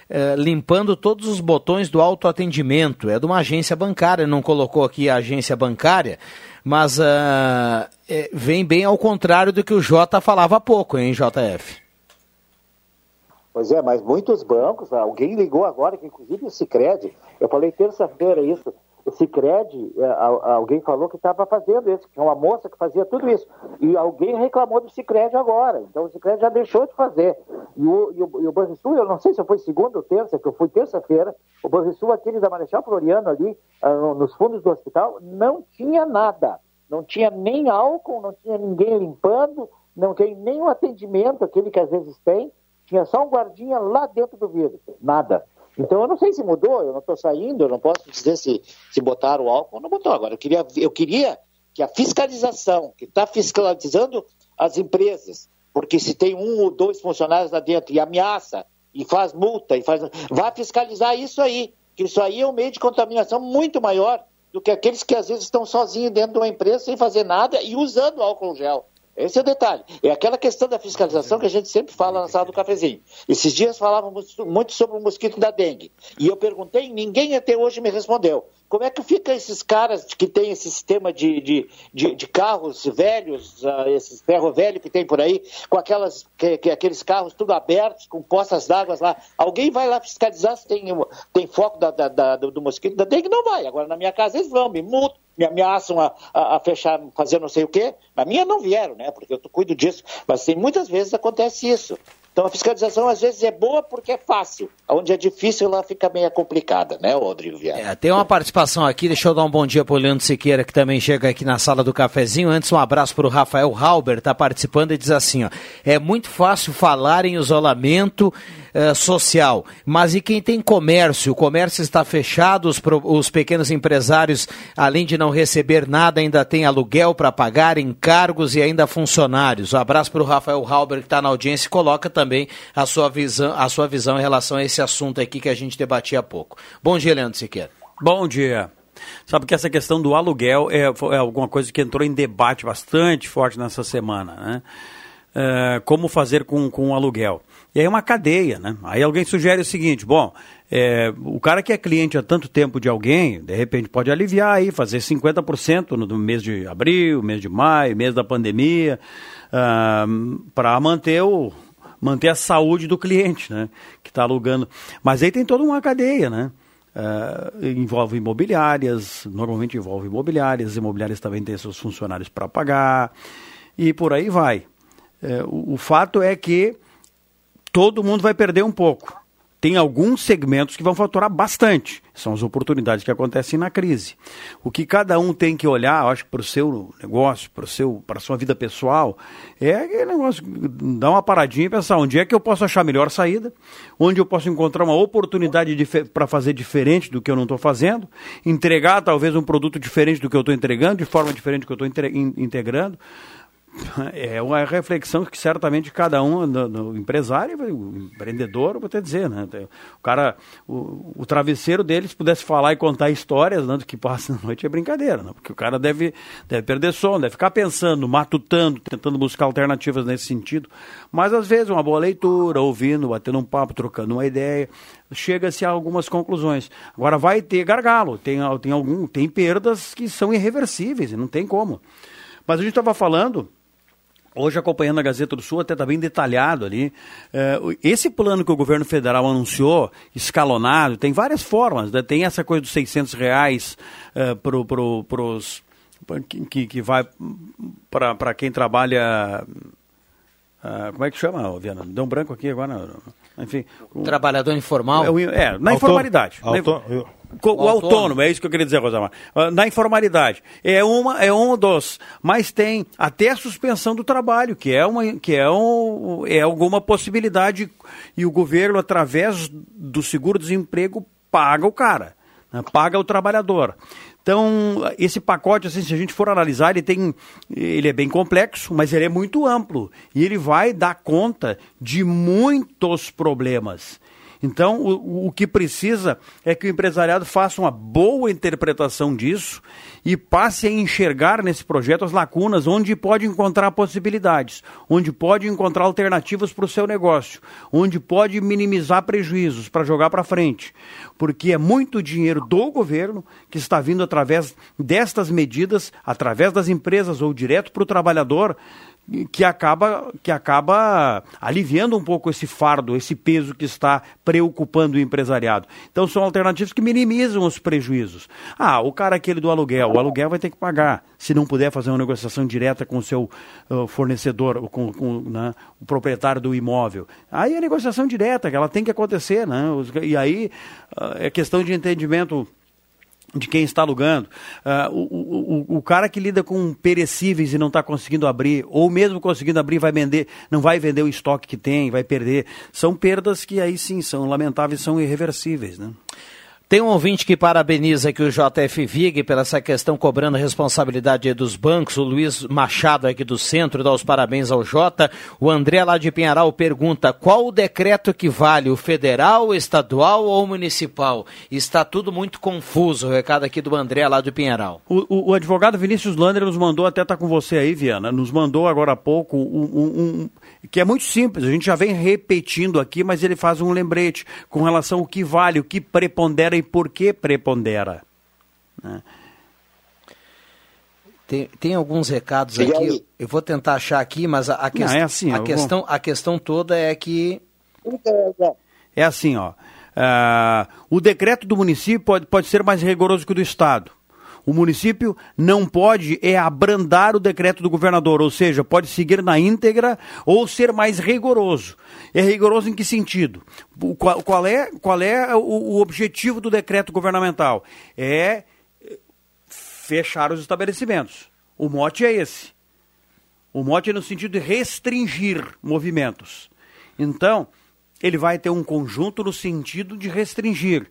eh, limpando todos os botões do autoatendimento. É de uma agência bancária, não colocou aqui a agência bancária, mas é, vem bem ao contrário do que o Jota falava há pouco, hein, JF? Pois é, mas muitos bancos, alguém ligou agora, que inclusive o Cicred, eu falei terça-feira isso, o Cicred, é, alguém falou que estava fazendo isso, que é uma moça que fazia tudo isso. E alguém reclamou do Cicred agora. Então o Cicred já deixou de fazer. E o, e o, e o Banrisul, eu não sei se foi segunda ou terça, que eu fui terça-feira, o Banrisul, aquele da Marechal Floriano ali, uh, nos fundos do hospital, não tinha nada. Não tinha nem álcool, não tinha ninguém limpando, não tem o atendimento, aquele que às vezes tem. Tinha só um guardinha lá dentro do vidro. Nada. Então eu não sei se mudou, eu não estou saindo, eu não posso dizer se, se botaram o álcool ou não botou. Agora, eu queria, eu queria que a fiscalização, que está fiscalizando as empresas, porque se tem um ou dois funcionários lá dentro e ameaça, e faz multa, e faz. Vá fiscalizar isso aí, que isso aí é um meio de contaminação muito maior do que aqueles que às vezes estão sozinhos dentro de uma empresa sem fazer nada e usando álcool gel. Esse é o detalhe. É aquela questão da fiscalização que a gente sempre fala na sala do cafezinho. Esses dias falávamos muito sobre o mosquito da dengue. E eu perguntei, ninguém até hoje me respondeu. Como é que fica esses caras que têm esse sistema de, de, de, de carros velhos, uh, esses ferro velho que tem por aí, com aquelas, que, que, aqueles carros tudo abertos, com poças d'água lá? Alguém vai lá fiscalizar se tem, tem foco da, da, da, do, mosquito da dengue? Não vai. Agora, na minha casa, eles vão, me multam, me ameaçam a, a, a, fechar, fazer não sei o quê. Na minha não vieram, né? Porque eu cuido disso. Mas tem, muitas vezes acontece isso. Então a fiscalização às vezes é boa porque é fácil. Onde é difícil ela fica meio complicada, né, Rodrigo Viana? É, tem uma participação aqui, deixa eu dar um bom dia para o Leandro Siqueira, que também chega aqui na sala do cafezinho. Antes, um abraço para o Rafael Halber, está participando e diz assim: ó, é muito fácil falar em isolamento uh, social, mas e quem tem comércio? O comércio está fechado, os, os pequenos empresários, além de não receber nada, ainda tem aluguel para pagar, encargos e ainda funcionários. Um abraço para o Rafael Halber, que está na audiência e coloca também a sua visão, a sua visão em relação a esse assunto aqui que a gente debatia há pouco. Bom dia, Leandro Siqueira. Bom dia. Sabe que essa questão do aluguel é, é alguma coisa que entrou em debate bastante forte nessa semana, né? É, como fazer com, com o aluguel. E aí é uma cadeia, né? Aí alguém sugere o seguinte, bom, é, o cara que é cliente há tanto tempo de alguém, de repente pode aliviar aí, fazer 50% no mês de abril, mês de maio, mês da pandemia, uh, para manter o, manter a saúde do cliente, né? Que está alugando. Mas aí tem toda uma cadeia, né? Uh, envolve imobiliárias, normalmente envolve imobiliárias, imobiliárias também têm seus funcionários para pagar, e por aí vai. Uh, o, o fato é que todo mundo vai perder um pouco tem alguns segmentos que vão faturar bastante. São as oportunidades que acontecem na crise. O que cada um tem que olhar, acho que para o seu negócio, para a sua vida pessoal, é aquele negócio, dar uma paradinha e pensar onde é que eu posso achar a melhor saída, onde eu posso encontrar uma oportunidade para fazer diferente do que eu não estou fazendo, entregar talvez um produto diferente do que eu estou entregando, de forma diferente do que eu estou integrando É uma reflexão que certamente cada um, no empresário, o empreendedor, vou até dizer, né? O cara, o, o, travesseiro deles pudesse falar e contar histórias né, do que passa na noite é brincadeira, né? Porque o cara deve, deve perder sono, deve ficar pensando, matutando, tentando buscar alternativas nesse sentido. Mas às vezes uma boa leitura, ouvindo, batendo um papo, trocando uma ideia, chega-se a algumas conclusões. Agora vai ter gargalo, tem, tem, algum, tem perdas que são irreversíveis, não tem como. Mas a gente estava falando Hoje, acompanhando a Gazeta do Sul, até está bem detalhado ali. É, esse plano que o governo federal anunciou, escalonado, tem várias formas. Né? Tem essa coisa dos 600 reais é, para pro, os. Que, que vai para quem trabalha. Uh, como é que chama, Viana? Deu um branco aqui agora. Enfim. O, Trabalhador informal? É, é na informalidade. Auto, na, o, o autônomo. autônomo. é isso que eu queria dizer, Rosamar. Ah, na informalidade. É, uma, é um dos. Mas tem até a suspensão do trabalho, que é, uma, que é, um, é alguma possibilidade. E o governo, através do seguro-desemprego, paga o cara, né? paga o trabalhador. Então, esse pacote, assim, se a gente for analisar, ele tem. Ele é bem complexo, mas ele é muito amplo. E ele vai dar conta de muitos problemas. Então, o, o que precisa é que o empresariado faça uma boa interpretação disso e passe a enxergar nesse projeto as lacunas onde pode encontrar possibilidades, onde pode encontrar alternativas para o seu negócio, onde pode minimizar prejuízos para jogar para frente. Porque é muito dinheiro do governo que está vindo através destas medidas, através das empresas ou direto para o trabalhador, que acaba, que acaba aliviando um pouco esse fardo, esse peso que está preocupando o empresariado. Então são alternativas que minimizam os prejuízos. Ah, o cara aquele do aluguel, o aluguel vai ter que pagar. Se não puder fazer uma negociação direta com o seu uh, fornecedor, com, com né, o proprietário do imóvel. Aí é negociação direta, que ela tem que acontecer, né? E aí uh, é questão de entendimento de quem está alugando. Uh, o, o, o, cara que lida com perecíveis e não está conseguindo abrir, ou mesmo conseguindo abrir, vai vender, não vai vender o estoque que tem, vai perder. São perdas que aí sim são lamentáveis, são irreversíveis. Né? Tem um ouvinte que parabeniza aqui o JF Vig pela essa questão cobrando responsabilidade dos bancos. O Luiz Machado aqui do centro dá os parabéns ao Jota. O André lá de Pinharal pergunta qual o decreto que vale, o federal, estadual ou municipal? Está tudo muito confuso. O recado aqui do André lá de Pinharal. O, o, o advogado Vinícius Lander nos mandou, até estar tá com você aí, Viana, nos mandou agora há pouco um, um, que é muito simples. A gente já vem repetindo aqui, mas ele faz um lembrete com relação ao que vale, o que prepondera e por que prepondera. Né? Tem, tem alguns recados aqui, eu vou tentar achar aqui, mas a, a, que... Não, é assim, a questão, vou... a questão toda é que. É assim, ó. Uh, o decreto do município pode, pode ser mais rigoroso que o do Estado. O município não pode é abrandar o decreto do governador, ou seja, pode seguir na íntegra ou ser mais rigoroso. É rigoroso em que sentido? Qual, qual é, qual é o, o objetivo do decreto governamental? É fechar os estabelecimentos. O mote é esse. O mote é no sentido de restringir movimentos. Então, ele vai ter um conjunto no sentido de restringir,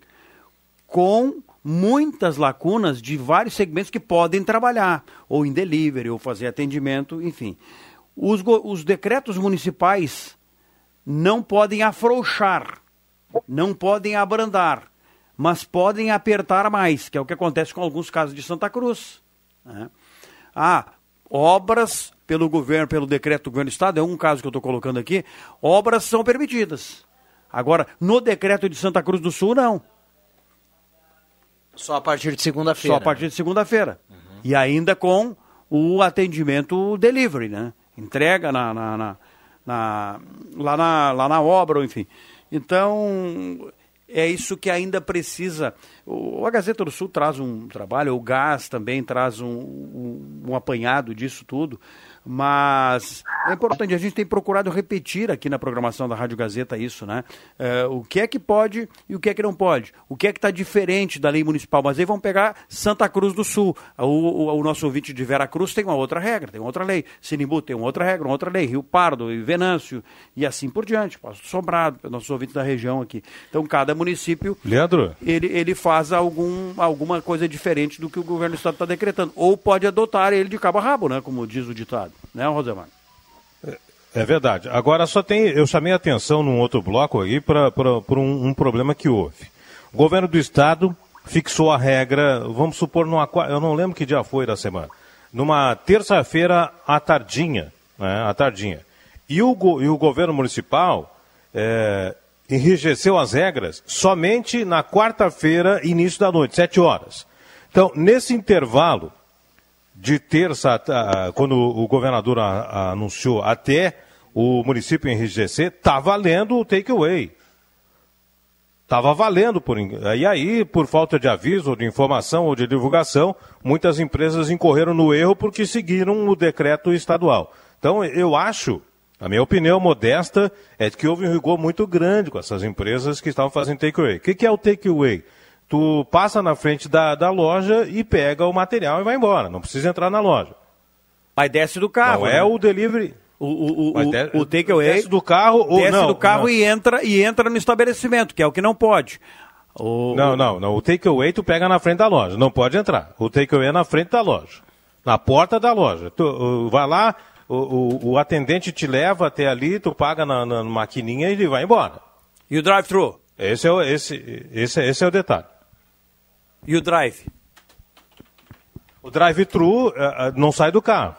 com muitas lacunas de vários segmentos que podem trabalhar, ou em delivery, ou fazer atendimento, enfim. Os, os decretos municipais não podem afrouxar, não podem abrandar, mas podem apertar mais, que é o que acontece com alguns casos de Santa Cruz. Né? Ah, obras pelo governo, pelo decreto do governo do estado, é um caso que eu estou colocando aqui, obras são permitidas. Agora, no decreto de Santa Cruz do Sul, não. Só a partir de segunda-feira. Só a partir de segunda-feira. Uhum. E ainda com o atendimento delivery, né? Entrega na, na, na, na, lá, na, lá na obra, enfim. Então, é isso que ainda precisa. O, a Gazeta do Sul traz um trabalho, o Gás também traz um, um, um apanhado disso tudo. Mas é importante, a gente tem procurado repetir aqui na programação da Rádio Gazeta isso, né? É, o que é que pode e o que é que não pode. O que é que está diferente da lei municipal. Mas aí vamos pegar Santa Cruz do Sul. O, o, o, nosso ouvinte de Vera Cruz tem uma outra regra, tem uma outra lei. Sinimbu tem uma outra regra, uma outra lei. Rio Pardo e Venâncio e assim por diante. Passo Sobrado, nossos ouvintes da região aqui. Então cada município Leandro. Ele, ele faz algum, alguma coisa diferente do que o governo do estado está decretando. Ou pode adotar ele de cabo a rabo, né? Como diz o ditado. Né, Rosemar? É verdade. Agora só tem, eu chamei a atenção num outro bloco aí para um, um, problema que houve. O governo do estado fixou a regra, vamos supor, numa, eu não lembro que dia foi da semana, numa terça-feira à tardinha, né, à tardinha. E o, e o governo municipal é, enrijeceu as regras somente na quarta-feira, início da noite, sete horas. Então, nesse intervalo de terça, quando o governador anunciou até o município enrijecer, está valendo o takeaway. Estava valendo. Por, e aí, por falta de aviso, de informação ou de divulgação, muitas empresas incorreram no erro porque seguiram o decreto estadual. Então, eu acho a minha opinião modesta é que houve um rigor muito grande com essas empresas que estavam fazendo takeaway. O que, que é o takeaway? Tu passa na frente da, da loja e pega o material e vai embora. Não precisa entrar na loja. Mas desce do carro. Não é né? é o delivery. O, o, o, de, o takeaway desce do carro ou desce não, do carro não. e entra e entra no estabelecimento, que é o que não pode. O, não, não, não. O takeaway tu pega na frente da loja, não pode entrar. O takeaway é na frente da loja, na porta da loja. Tu uh, vai lá, o, o, o, atendente te leva até ali, tu paga na, na maquininha e ele vai embora. E o drive-thru? Esse é o, esse, esse, esse é o detalhe. E o drive? O drive-thru uh, não sai do carro.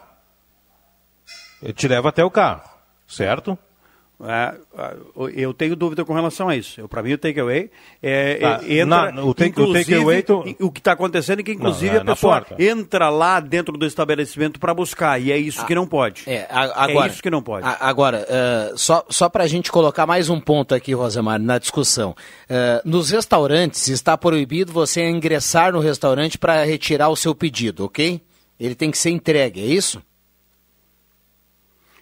Ele te leva até o carro, certo? É, é, eu tenho dúvida com relação a isso. Para mim, o takeaway é, ah, entra. Na, o take, o, take away, tu... o que está acontecendo é que, inclusive, não, é a pessoa entra lá dentro do estabelecimento para buscar. E é isso ah, que não pode. É, agora, é isso que não pode. agora, uh, só, só para a gente colocar mais um ponto aqui, Rosemar, na discussão. Uh, nos restaurantes, está proibido você ingressar no restaurante para retirar o seu pedido, ok? Ele tem que ser entregue, é isso?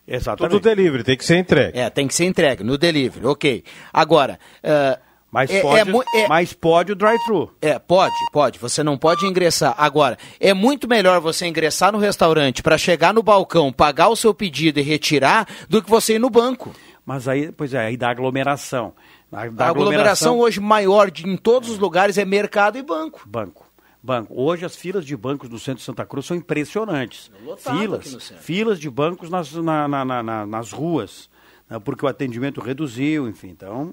Exatamente. Tudo delivery, tem que ser entregue. É, tem que ser entregue no delivery, ok. Agora. Uh, mas, é, pode, é, é, mas pode o drive-thru. É, pode, pode. Você não pode ingressar. Agora, é muito melhor você ingressar no restaurante para chegar no balcão, pagar o seu pedido e retirar, do que você ir no banco. Mas aí, pois é, aí dá aglomeração. Da, da a aglomeração, aglomeração hoje maior de, em todos os lugares é mercado e banco. Banco banco. Hoje as filas de bancos do centro de Santa Cruz são impressionantes. Filas, filas de bancos nas, na, na, na, nas ruas, né, porque o atendimento reduziu, enfim. Então,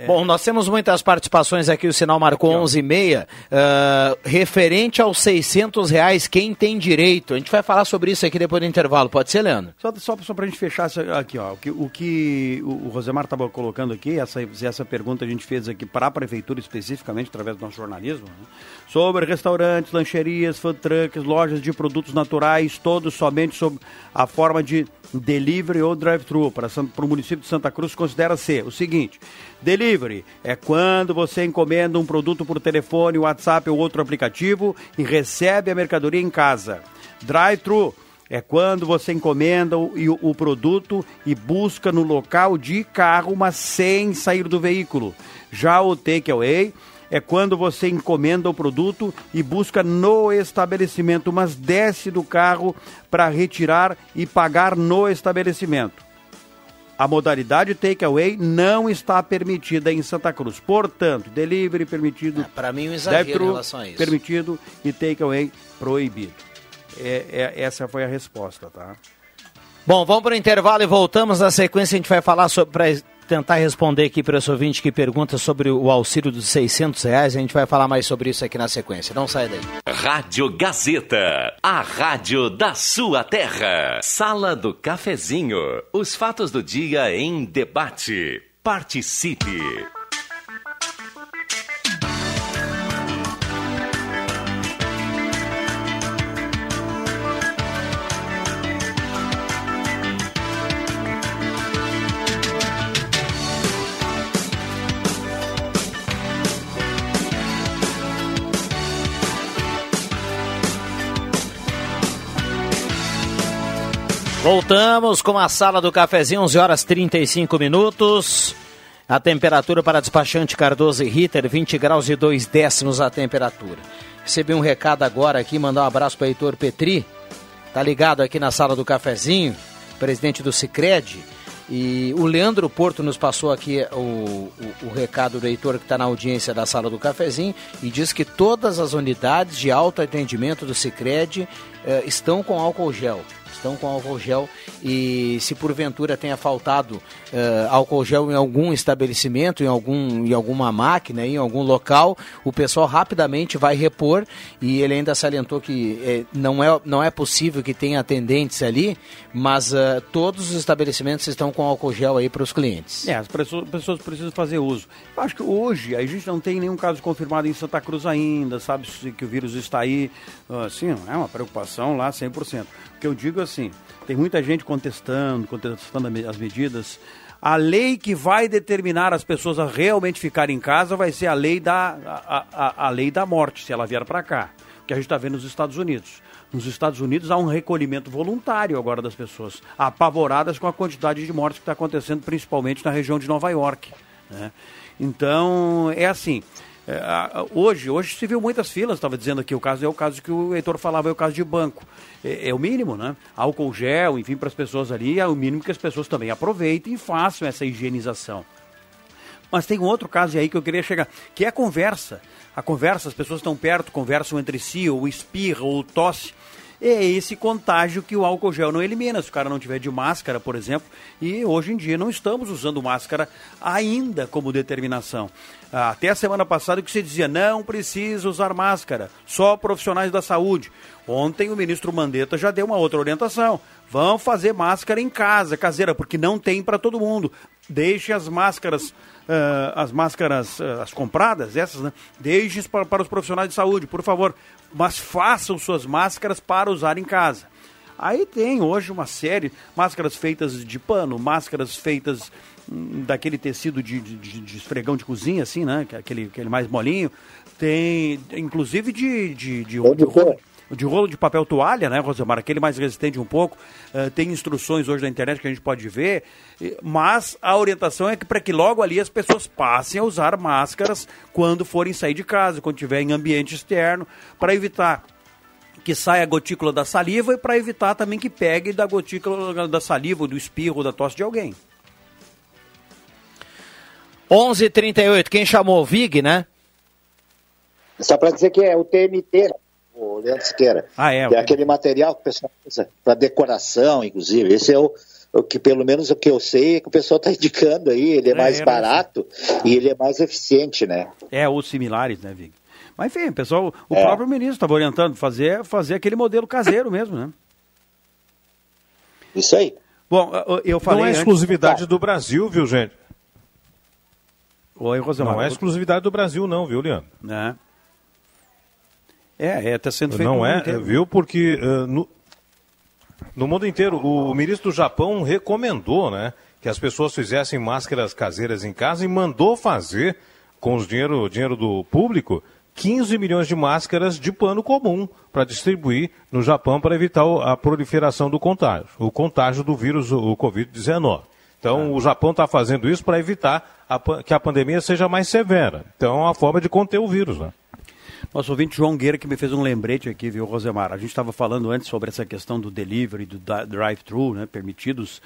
é. Bom, nós temos muitas participações aqui, o sinal marcou 11h30. Uh, referente aos 600 reais, quem tem direito? A gente vai falar sobre isso aqui depois do intervalo, pode ser, Leandro? Só, só, só para a gente fechar aqui, ó, o que o, que o Rosemar estava colocando aqui, essa, essa pergunta a gente fez aqui para a prefeitura especificamente, através do nosso jornalismo, né? sobre restaurantes, lancherias, food trucks, lojas de produtos naturais, todos somente sob a forma de delivery ou drive-thru. Para o município de Santa Cruz, considera ser o seguinte: delivery é quando você encomenda um produto por telefone, WhatsApp ou outro aplicativo e recebe a mercadoria em casa. Drive-thru é quando você encomenda o, o, produto e busca no local de carro, mas sem sair do veículo. Já o takeaway é quando você encomenda o produto e busca no estabelecimento, mas desce do carro para retirar e pagar no estabelecimento. A modalidade takeaway não está permitida em Santa Cruz. Portanto, delivery permitido. É, para mim, um exagero em relação a isso. Permitido e takeaway proibido. É, é, essa foi a resposta, tá? Bom, vamos para o intervalo e voltamos. Na sequência, a gente vai falar sobre tentar responder aqui para esse ouvinte que pergunta sobre o auxílio dos 600 reais. A gente vai falar mais sobre isso aqui na sequência. Não sai daí. Rádio Gazeta, a rádio da sua terra. Sala do Cafezinho. Os fatos do dia em debate. Participe. Voltamos com a sala do cafezinho, 11 horas 35 minutos. A temperatura para despachante Cardoso e Ritter, 20 graus e 2 décimos a temperatura. Recebi um recado agora aqui, mandar um abraço para Heitor Petri. Tá ligado aqui na sala do cafezinho, presidente do Cicred. E o Leandro Porto nos passou aqui o, o, o recado do Heitor que está na audiência da sala do cafezinho e diz que todas as unidades de autoatendimento do Cicred eh, estão com álcool gel estão com álcool gel e se porventura tenha faltado uh, álcool gel em algum estabelecimento, em, algum, em alguma máquina, em algum local, o pessoal rapidamente vai repor e ele ainda salientou que eh, não, é, não é possível que tenha atendentes ali, mas uh, todos os estabelecimentos estão com álcool gel aí para os clientes. É, as pessoas, pessoas precisam fazer uso. Acho que hoje a gente não tem nenhum caso confirmado em Santa Cruz ainda, sabe que o vírus está aí, assim, é uma preocupação lá 100% que eu digo assim, tem muita gente contestando, contestando as medidas. A lei que vai determinar as pessoas a realmente ficarem em casa vai ser a lei da, a, a, a lei da morte, se ela vier para cá. Que a gente está vendo nos Estados Unidos. Nos Estados Unidos há um recolhimento voluntário agora das pessoas, apavoradas com a quantidade de mortes que está acontecendo, principalmente na região de Nova York. Né? Então, é assim. É, hoje, hoje se viu muitas filas, estava dizendo aqui, o caso é o caso que o Heitor falava, é o caso de banco. É, é o mínimo, né? Álcool gel, enfim, para as pessoas ali, é o mínimo que as pessoas também aproveitem e façam essa higienização. Mas tem um outro caso aí que eu queria chegar, que é a conversa. A conversa, as pessoas estão perto, conversam entre si, ou espirra, ou tosse é esse contágio que o álcool gel não elimina. Se o cara não tiver de máscara, por exemplo, e hoje em dia não estamos usando máscara ainda como determinação. Até a semana passada que se dizia não precisa usar máscara, só profissionais da saúde. Ontem o ministro Mandetta já deu uma outra orientação. Vão fazer máscara em casa, caseira, porque não tem para todo mundo. Deixe as máscaras, uh, as máscaras, uh, as compradas, essas, né? Deixe para, para os profissionais de saúde, por favor mas façam suas máscaras para usar em casa. Aí tem hoje uma série, máscaras feitas de pano, máscaras feitas hum, daquele tecido de, de, de, esfregão de cozinha, assim, né? É aquele, aquele mais molinho. Tem, inclusive, de, de, de, de, de de rolo de papel toalha, né, Rosemar? Aquele mais resistente um pouco. Uh, tem instruções hoje na internet que a gente pode ver, mas a orientação é que para que logo ali as pessoas passem a usar máscaras quando forem sair de casa, quando estiver em ambiente externo, para evitar que saia a gotícula da saliva e para evitar também que pegue da gotícula da saliva, do espirro, da tosse de alguém. 11:38. Quem chamou? Vig, né? Só para dizer que é o TMT, né? O Leandro Siqueira. Ah, é. É aquele material que o pessoal usa para decoração, inclusive. Esse é o, o que, pelo menos o que eu sei, é que o pessoal está indicando aí. Ele é, é mais barato e ele é mais eficiente, né? É, ou similares, né, Vig? Mas enfim, pessoal, o é. próprio ministro estava orientando fazer, fazer aquele modelo caseiro mesmo, né? Isso aí. Bom, eu falei. Não é exclusividade antes... do Brasil, viu, gente? Oi, Rosemar. Não é exclusividade do Brasil, não, viu, Leandro? É. É, está é, sendo feito Não é, viu? Porque uh, no, no mundo inteiro, o, ministro do Japão recomendou, né? Que as pessoas fizessem máscaras caseiras em casa e mandou fazer, com o dinheiro, dinheiro do público, 15 milhões de máscaras de pano comum para distribuir no Japão para evitar a proliferação do contágio, o contágio do vírus, o Covid-19. Então, é. o Japão está fazendo isso para evitar a, que a pandemia seja mais severa. Então, é uma forma de conter o vírus, né? Nosso ouvinte João Gueira que me fez um lembrete aqui, viu, Rosemar? A gente estava falando antes sobre essa questão do delivery, do drive-thru, né, permitidos,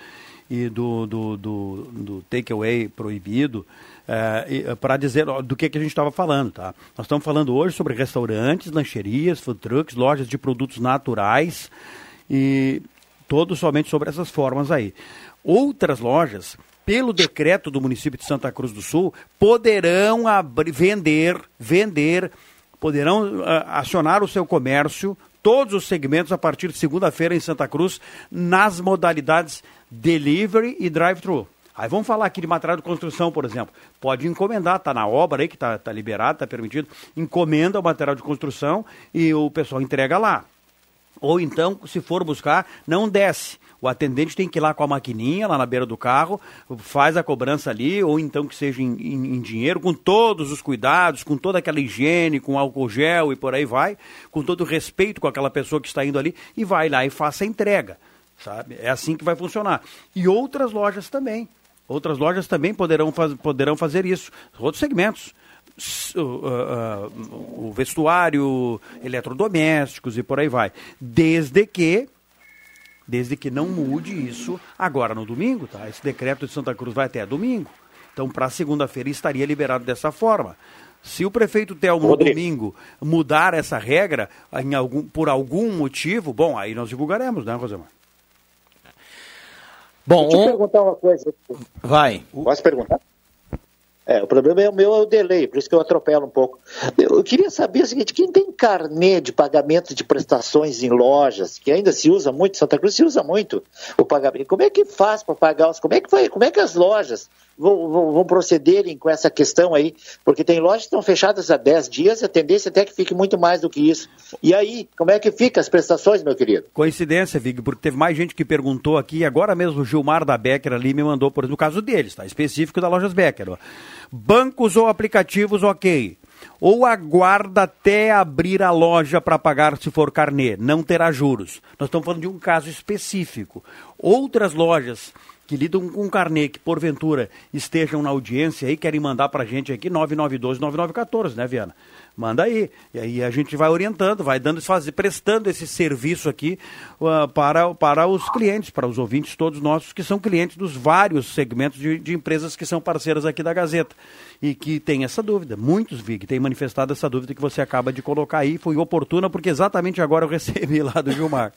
e do, do, do, do takeaway proibido, é, eh, para dizer do que, que a gente estava falando, tá? Nós estamos falando hoje sobre restaurantes, lancherias, food trucks, lojas de produtos naturais e todos somente sobre essas formas aí. Outras lojas pelo decreto do município de Santa Cruz do Sul, poderão abrir, vender, vender poderão uh, acionar o seu comércio, todos os segmentos, a partir de segunda-feira em Santa Cruz, nas modalidades delivery e drive-thru. Aí vamos falar aqui de material de construção, por exemplo. Pode encomendar, está na obra aí, que está tá liberado, está permitido. Encomenda o material de construção e o pessoal entrega lá. Ou então, se for buscar, não desce. O atendente tem que ir lá com a maquininha, lá na beira do carro, faz a cobrança ali, ou então que seja em, em, em dinheiro, com todos os cuidados, com toda aquela higiene, com álcool gel e por aí vai, com todo o respeito com aquela pessoa que está indo ali, e vai lá e faça a entrega. Sabe? É assim que vai funcionar. E outras lojas também. Outras lojas também poderão, faz, poderão fazer isso. Outros segmentos. Uh, uh, o vestuário, eletrodomésticos e por aí vai. Desde que desde que não mude isso agora no domingo, tá? Esse decreto de Santa Cruz vai até domingo. Então, para segunda-feira estaria liberado dessa forma. Se o prefeito Telmo no domingo mudar essa regra em algum, por algum motivo, bom, aí nós divulgaremos, né, Rosemar? Bom, Deixa eu perguntar uma coisa. vai. Posso perguntar? É, o problema é o meu é o delay, por isso que eu atropelo um pouco. Eu queria saber o seguinte: quem tem carnê de pagamento de prestações em lojas, que ainda se usa muito, Santa Cruz se usa muito o pagamento, como é que faz para pagar os. Como é que foi? Como é que as lojas vão, vão, vão, procederem com essa questão aí? Porque tem lojas que estão fechadas há 10 dias e a tendência é até que fique muito mais do que isso. E aí, como é que fica as prestações, meu querido? Coincidência, Vig, porque teve mais gente que perguntou aqui, agora mesmo o Gilmar da Becker ali me mandou, por exemplo, o caso deles, tá? Específico da Lojas Becker. Ó. Bancos ou aplicativos, ok. Ou aguarda até abrir a loja para pagar se for carnê, não terá juros. Nós estamos falando de um caso específico. Outras lojas que lidam com carnê, que porventura estejam na audiência aí, querem mandar para a gente aqui 9912-9914, né, Viana? Manda aí. E aí a gente vai orientando, vai dando, fazer, prestando esse serviço aqui uh, para, para os clientes, para os ouvintes todos nossos, que são clientes dos vários segmentos de, de empresas que são parceiras aqui da Gazeta. E que tem essa dúvida. Muitos, vi que têm manifestado essa dúvida que você acaba de colocar aí. Foi oportuna, porque exatamente agora eu recebi lá do Gilmar.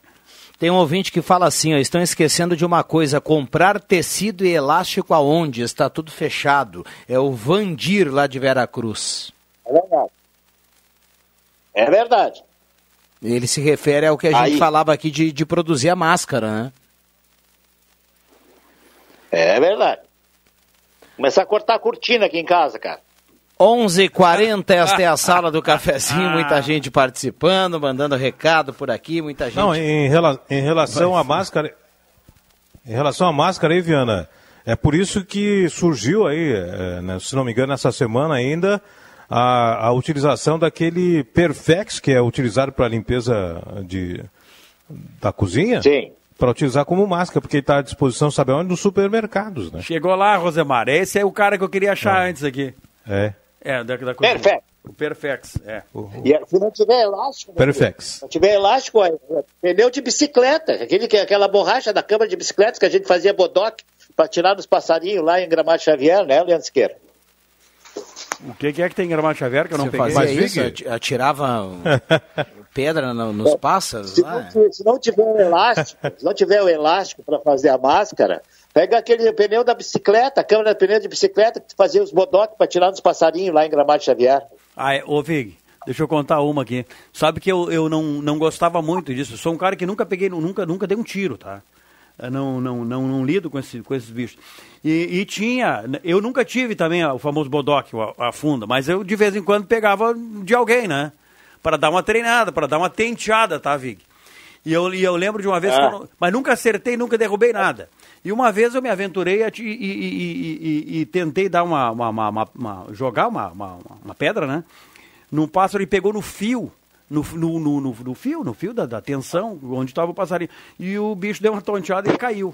Tem um ouvinte que fala assim, ó, estão esquecendo de uma coisa, comprar tecido e elástico aonde? Está tudo fechado. É o Vandir lá de Veracruz. É verdade. É verdade. Ele se refere ao que a gente Aí. falava aqui de, de produzir a máscara, né? É verdade. Começar a cortar a cortina aqui em casa, cara. 11h40, esta é a sala do cafezinho, muita gente participando, mandando recado por aqui, muita gente. Não, em, rela- em relação à máscara. Em relação à máscara aí, Viana, é por isso que surgiu aí, é, né, se não me engano, essa semana ainda, a, a utilização daquele Perfex, que é utilizado para limpeza de, da cozinha. Sim. Para utilizar como máscara, porque está à disposição, sabe onde? Nos supermercados, né? Chegou lá, Rosemar. Esse é o cara que eu queria achar antes aqui. É. É, da, da coisa. Perfeito. O Perfex, é. E se não tiver elástico. meu Perfex. Se não tiver elástico, é é pneu de bicicleta. Aquele, que- aquela borracha da câmara de bicicletas que a gente fazia bodoque para tirar dos passarinhos lá em Gramado Xavier, né, Leandro Siqueira? O que, que é que tem em Gramado Xavier que eu não Você peguei? fazia Mas, isso? Atirava um- pedra no- nos pássaros Se lá? não, ti- se não tiver o elástico, se não tiver o elástico para fazer a máscara, pega aquele pneu da bicicleta, a câmara de pneu de bicicleta que fazia os bodoques para tirar dos passarinhos lá em Gramado Xavier. Ah, é, ô Vig, deixa eu contar uma aqui. Sabe que eu, eu não, não gostava muito disso. Eu sou um cara que nunca peguei, nunca, nunca dei um tiro, tá? Não, não, não, não lido com, esse, com esses bichos. E, e tinha, eu nunca tive também o famoso bodoque, a, a funda, mas eu de vez em quando pegava de alguém, né? Para dar uma treinada, para dar uma tenteada, tá, Vig? E eu, e eu lembro de uma vez, que eu mas nunca acertei, nunca derrubei nada. E uma vez eu me aventurei a ti- e, e- e- e- e tentei dar uma, uma- uma- uma- uma- jogar uma, uma, uma pedra, né? Num pássaro e pegou no fio. No, no, no, no- no fio, no fio da, da tensão, onde estava o passarinho. E o bicho deu uma tonteada e caiu.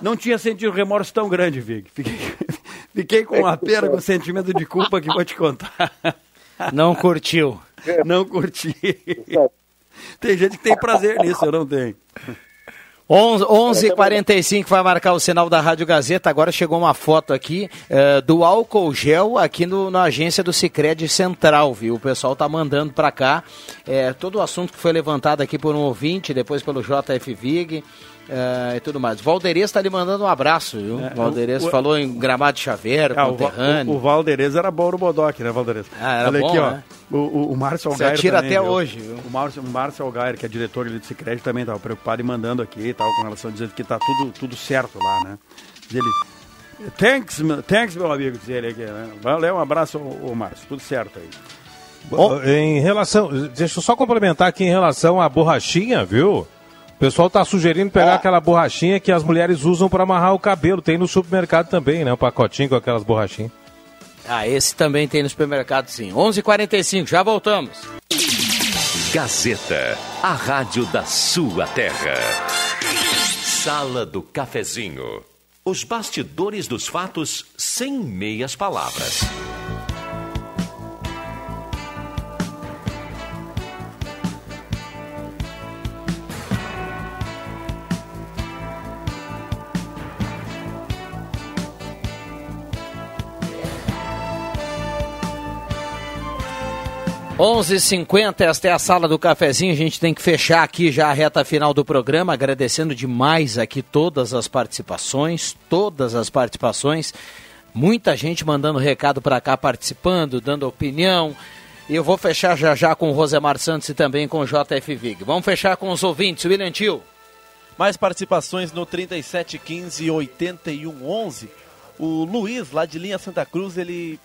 Não tinha sentido remorso tão grande, Vig. Fiquei, fiquei com uma pena, com um sentimento de culpa que vou te contar. Não curtiu. Não curti. Tem gente que tem prazer nisso, eu não tenho. 11 11h45 vai marcar o sinal da Rádio Gazeta. Agora chegou uma foto aqui eh, do álcool gel aqui no, na agência do Cicred Central, viu? O pessoal tá mandando para cá. eh, todo o assunto que foi levantado aqui por um ouvinte, depois pelo JF Vig eh, e tudo mais. Valderez tá lhe mandando um abraço, viu? É, Valderez o- falou em Gramado de Xavier, Ah, o, conterrâneo. o, o Valderez era bom no Bodoc, né, Valderez? Ah, era Olha bom, aqui, ó. O, o, o Márcio Você Algair atira também, até viu? hoje, viu? O Márcio, o Márcio Algair, que é diretor ali do Cicred, também estava preocupado e mandando aqui e tal, com relação a dizer que tá tudo, tudo certo lá, né? Diz ele, thanks, meu- thanks, meu amigo, diz ele aqui, né? Valeu, um abraço, ô Márcio, tudo certo aí. Bom, Em relação. Deixa eu só complementar aqui em relação à borrachinha, viu? O pessoal tá sugerindo pegar aquela borrachinha que as mulheres usam para amarrar o cabelo. Tem no supermercado também, né? Um pacotinho com aquelas borrachinhas. Ah, esse também tem no supermercado, sim. 11h45, já voltamos. Gazeta, a rádio da sua terra. Sala do Cafezinho. Os bastidores dos fatos sem meias palavras. 11:50 esta é a sala do cafezinho. A gente tem que fechar aqui já a reta final do programa, agradecendo demais aqui todas as participações, todas as participações. Muita gente mandando recado para cá, participando, dando opinião. E eu vou fechar já já com o Rosemar Santos e também com o JF Vig. Vamos fechar com os ouvintes, William Tio. Mais participações no 3715 8111. O Luiz, lá de Linha Santa Cruz, ele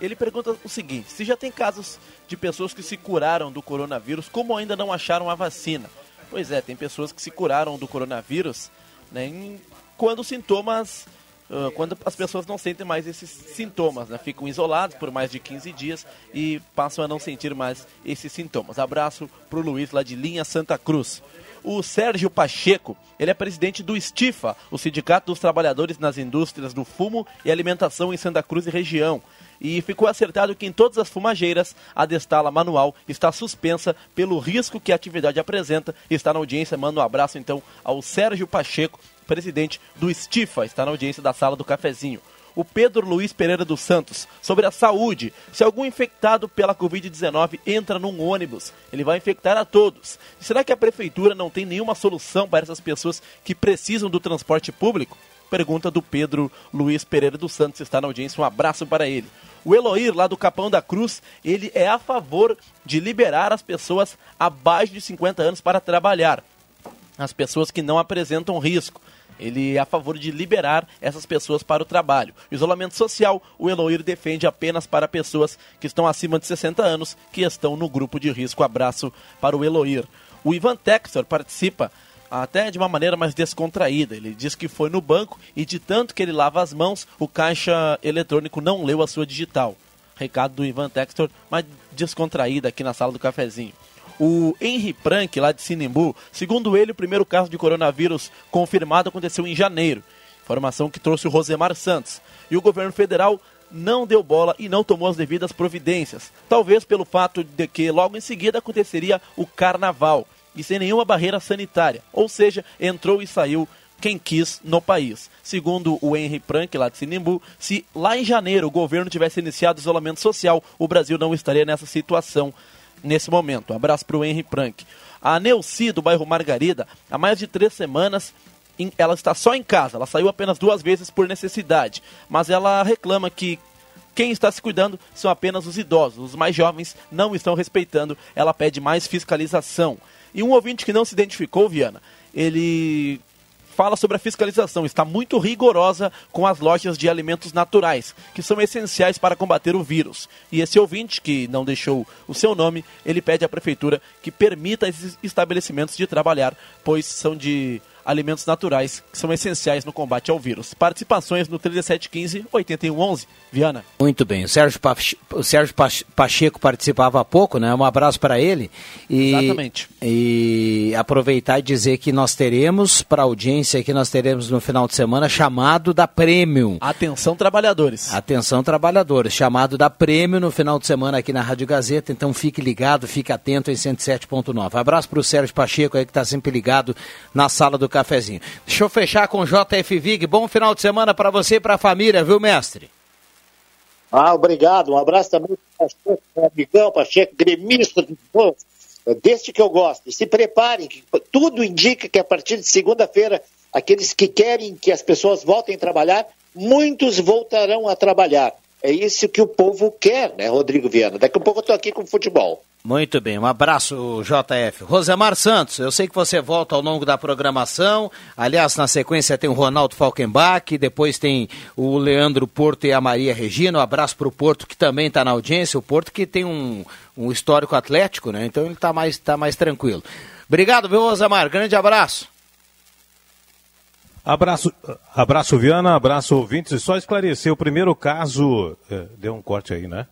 ele pergunta o seguinte: se já tem casos de pessoas que se curaram do coronavírus, como ainda não acharam a vacina? Pois é, tem pessoas que se curaram do coronavírus né, quando sintomas. Uh, quando as pessoas não sentem mais esses sintomas, né? ficam isolados por mais de 15 dias e passam a não sentir mais esses sintomas. Abraço para o Luiz lá de Linha Santa Cruz. O Sérgio Pacheco, ele é presidente do STIFA, o Sindicato dos Trabalhadores nas Indústrias do Fumo e Alimentação em Santa Cruz e região e ficou acertado que em todas as fumageiras a destala manual está suspensa pelo risco que a atividade apresenta. Está na audiência, manda um abraço então ao Sérgio Pacheco, presidente do Estifa, está na audiência da sala do cafezinho. O Pedro Luiz Pereira dos Santos, sobre a saúde. Se algum infectado pela Covid-19 entra num ônibus, ele vai infectar a todos. será que a prefeitura não tem nenhuma solução para essas pessoas que precisam do transporte público? Pergunta do Pedro Luiz Pereira dos Santos, está na audiência. Um abraço para ele. O Eloir, lá do Capão da Cruz, ele é a favor de liberar as pessoas abaixo de 50 anos para trabalhar. As pessoas que não apresentam risco. Ele é a favor de liberar essas pessoas para o trabalho. Isolamento social, o Eloir defende apenas para pessoas que estão acima de 60 anos, que estão no grupo de risco. Abraço para o Eloir. O Ivan Textor participa até de uma maneira mais descontraída. Ele diz que foi no banco e de tanto que ele lava as mãos, o caixa eletrônico não leu a sua digital. Recado do Ivan Textor, mais descontraída aqui na sala do cafezinho. O Henry Prank, lá de Sinimbu, segundo ele, o primeiro caso de coronavírus confirmado aconteceu em janeiro. Informação que trouxe o Rosemar Santos. E o governo federal não deu bola e não tomou as devidas providências. Talvez pelo fato de que logo em seguida aconteceria o carnaval e sem nenhuma barreira sanitária, ou seja, entrou e saiu quem quis no país. Segundo o Henry Prank, lá de Sinimbu, se lá em janeiro o governo tivesse iniciado isolamento social, o Brasil não estaria nessa situação nesse momento. Um abraço para o Henry Prank. A Neuci, do bairro Margarida, há mais de três semanas ela está só em casa, ela saiu apenas duas vezes por necessidade, mas ela reclama que quem está se cuidando são apenas os idosos, os mais jovens não estão respeitando, ela pede mais fiscalização. E um ouvinte que não se identificou, Viana, ele fala sobre a fiscalização. Está muito rigorosa com as lojas de alimentos naturais, que são essenciais para combater o vírus. E esse ouvinte, que não deixou o seu nome, ele pede à prefeitura que permita esses estabelecimentos de trabalhar, pois são de alimentos naturais que são essenciais no combate ao vírus. Participações no 3715-8111. Viana. Muito bem. O Sérgio, o Sérgio Pacheco participava há pouco, né? Um abraço para ele. E, Exatamente. E aproveitar e dizer que nós teremos, para a audiência que nós teremos no final de semana, chamado da Premium. Atenção, trabalhadores. Atenção, trabalhadores. Chamado da Premium no final de semana aqui na Rádio Gazeta. Então fique ligado, fique atento em 107.9. Abraço para o Sérgio Pacheco aí que está sempre ligado na sala do cafezinho. Deixa eu fechar com o JF Vig. Bom final de semana para você e para a família, viu, mestre? Ah, obrigado. Um abraço também para o Pacheco, amigão Pacheco, gremista de novo, deste que eu gosto. Se preparem, que tudo indica que a partir de segunda-feira, aqueles que querem que as pessoas voltem a trabalhar, muitos voltarão a trabalhar. É isso que o povo quer, né, Rodrigo Viana? Daqui a pouco eu estou aqui com o futebol. Muito bem, um abraço, JF. Rosemar Santos, eu sei que você volta ao longo da programação. Aliás, na sequência tem o Ronaldo Falkenbach, depois tem o Leandro Porto e a Maria Regina. Um abraço para o Porto, que também está na audiência. O Porto que tem um, um histórico atlético, né? Então ele está mais, tá mais tranquilo. Obrigado, viu, Rosemar? Grande abraço. Abraço, abraço Viana, abraço ouvintes. Só esclarecer, o primeiro caso. É, deu um corte aí, né?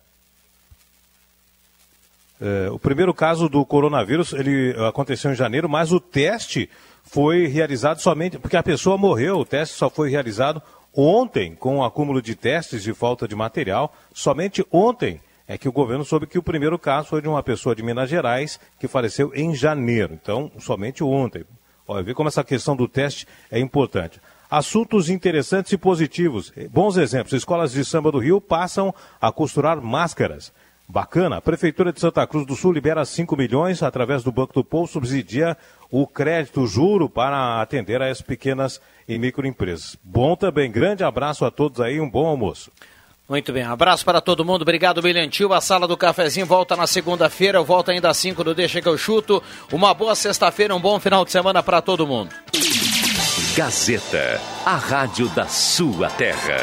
É, o primeiro caso do coronavírus, ele aconteceu em janeiro, mas o teste foi realizado somente, porque a pessoa morreu, o teste só foi realizado ontem, com o acúmulo de testes e falta de material, somente ontem é que o governo soube que o primeiro caso foi de uma pessoa de Minas Gerais que faleceu em janeiro, então somente ontem. Olha, vê como essa questão do teste é importante. Assuntos interessantes e positivos. Bons exemplos. Escolas de samba do Rio passam a costurar máscaras. Bacana. A Prefeitura de Santa Cruz do Sul libera 5 milhões através do Banco do Povo, subsidia o crédito juro para atender as pequenas e microempresas. Bom também. Grande abraço a todos aí, um bom almoço. Muito bem, abraço para todo mundo, obrigado Tio. A sala do cafezinho volta na segunda-feira, eu volto ainda às 5 do Deixa que eu chuto. Uma boa sexta-feira, um bom final de semana para todo mundo. Gazeta, a rádio da sua terra.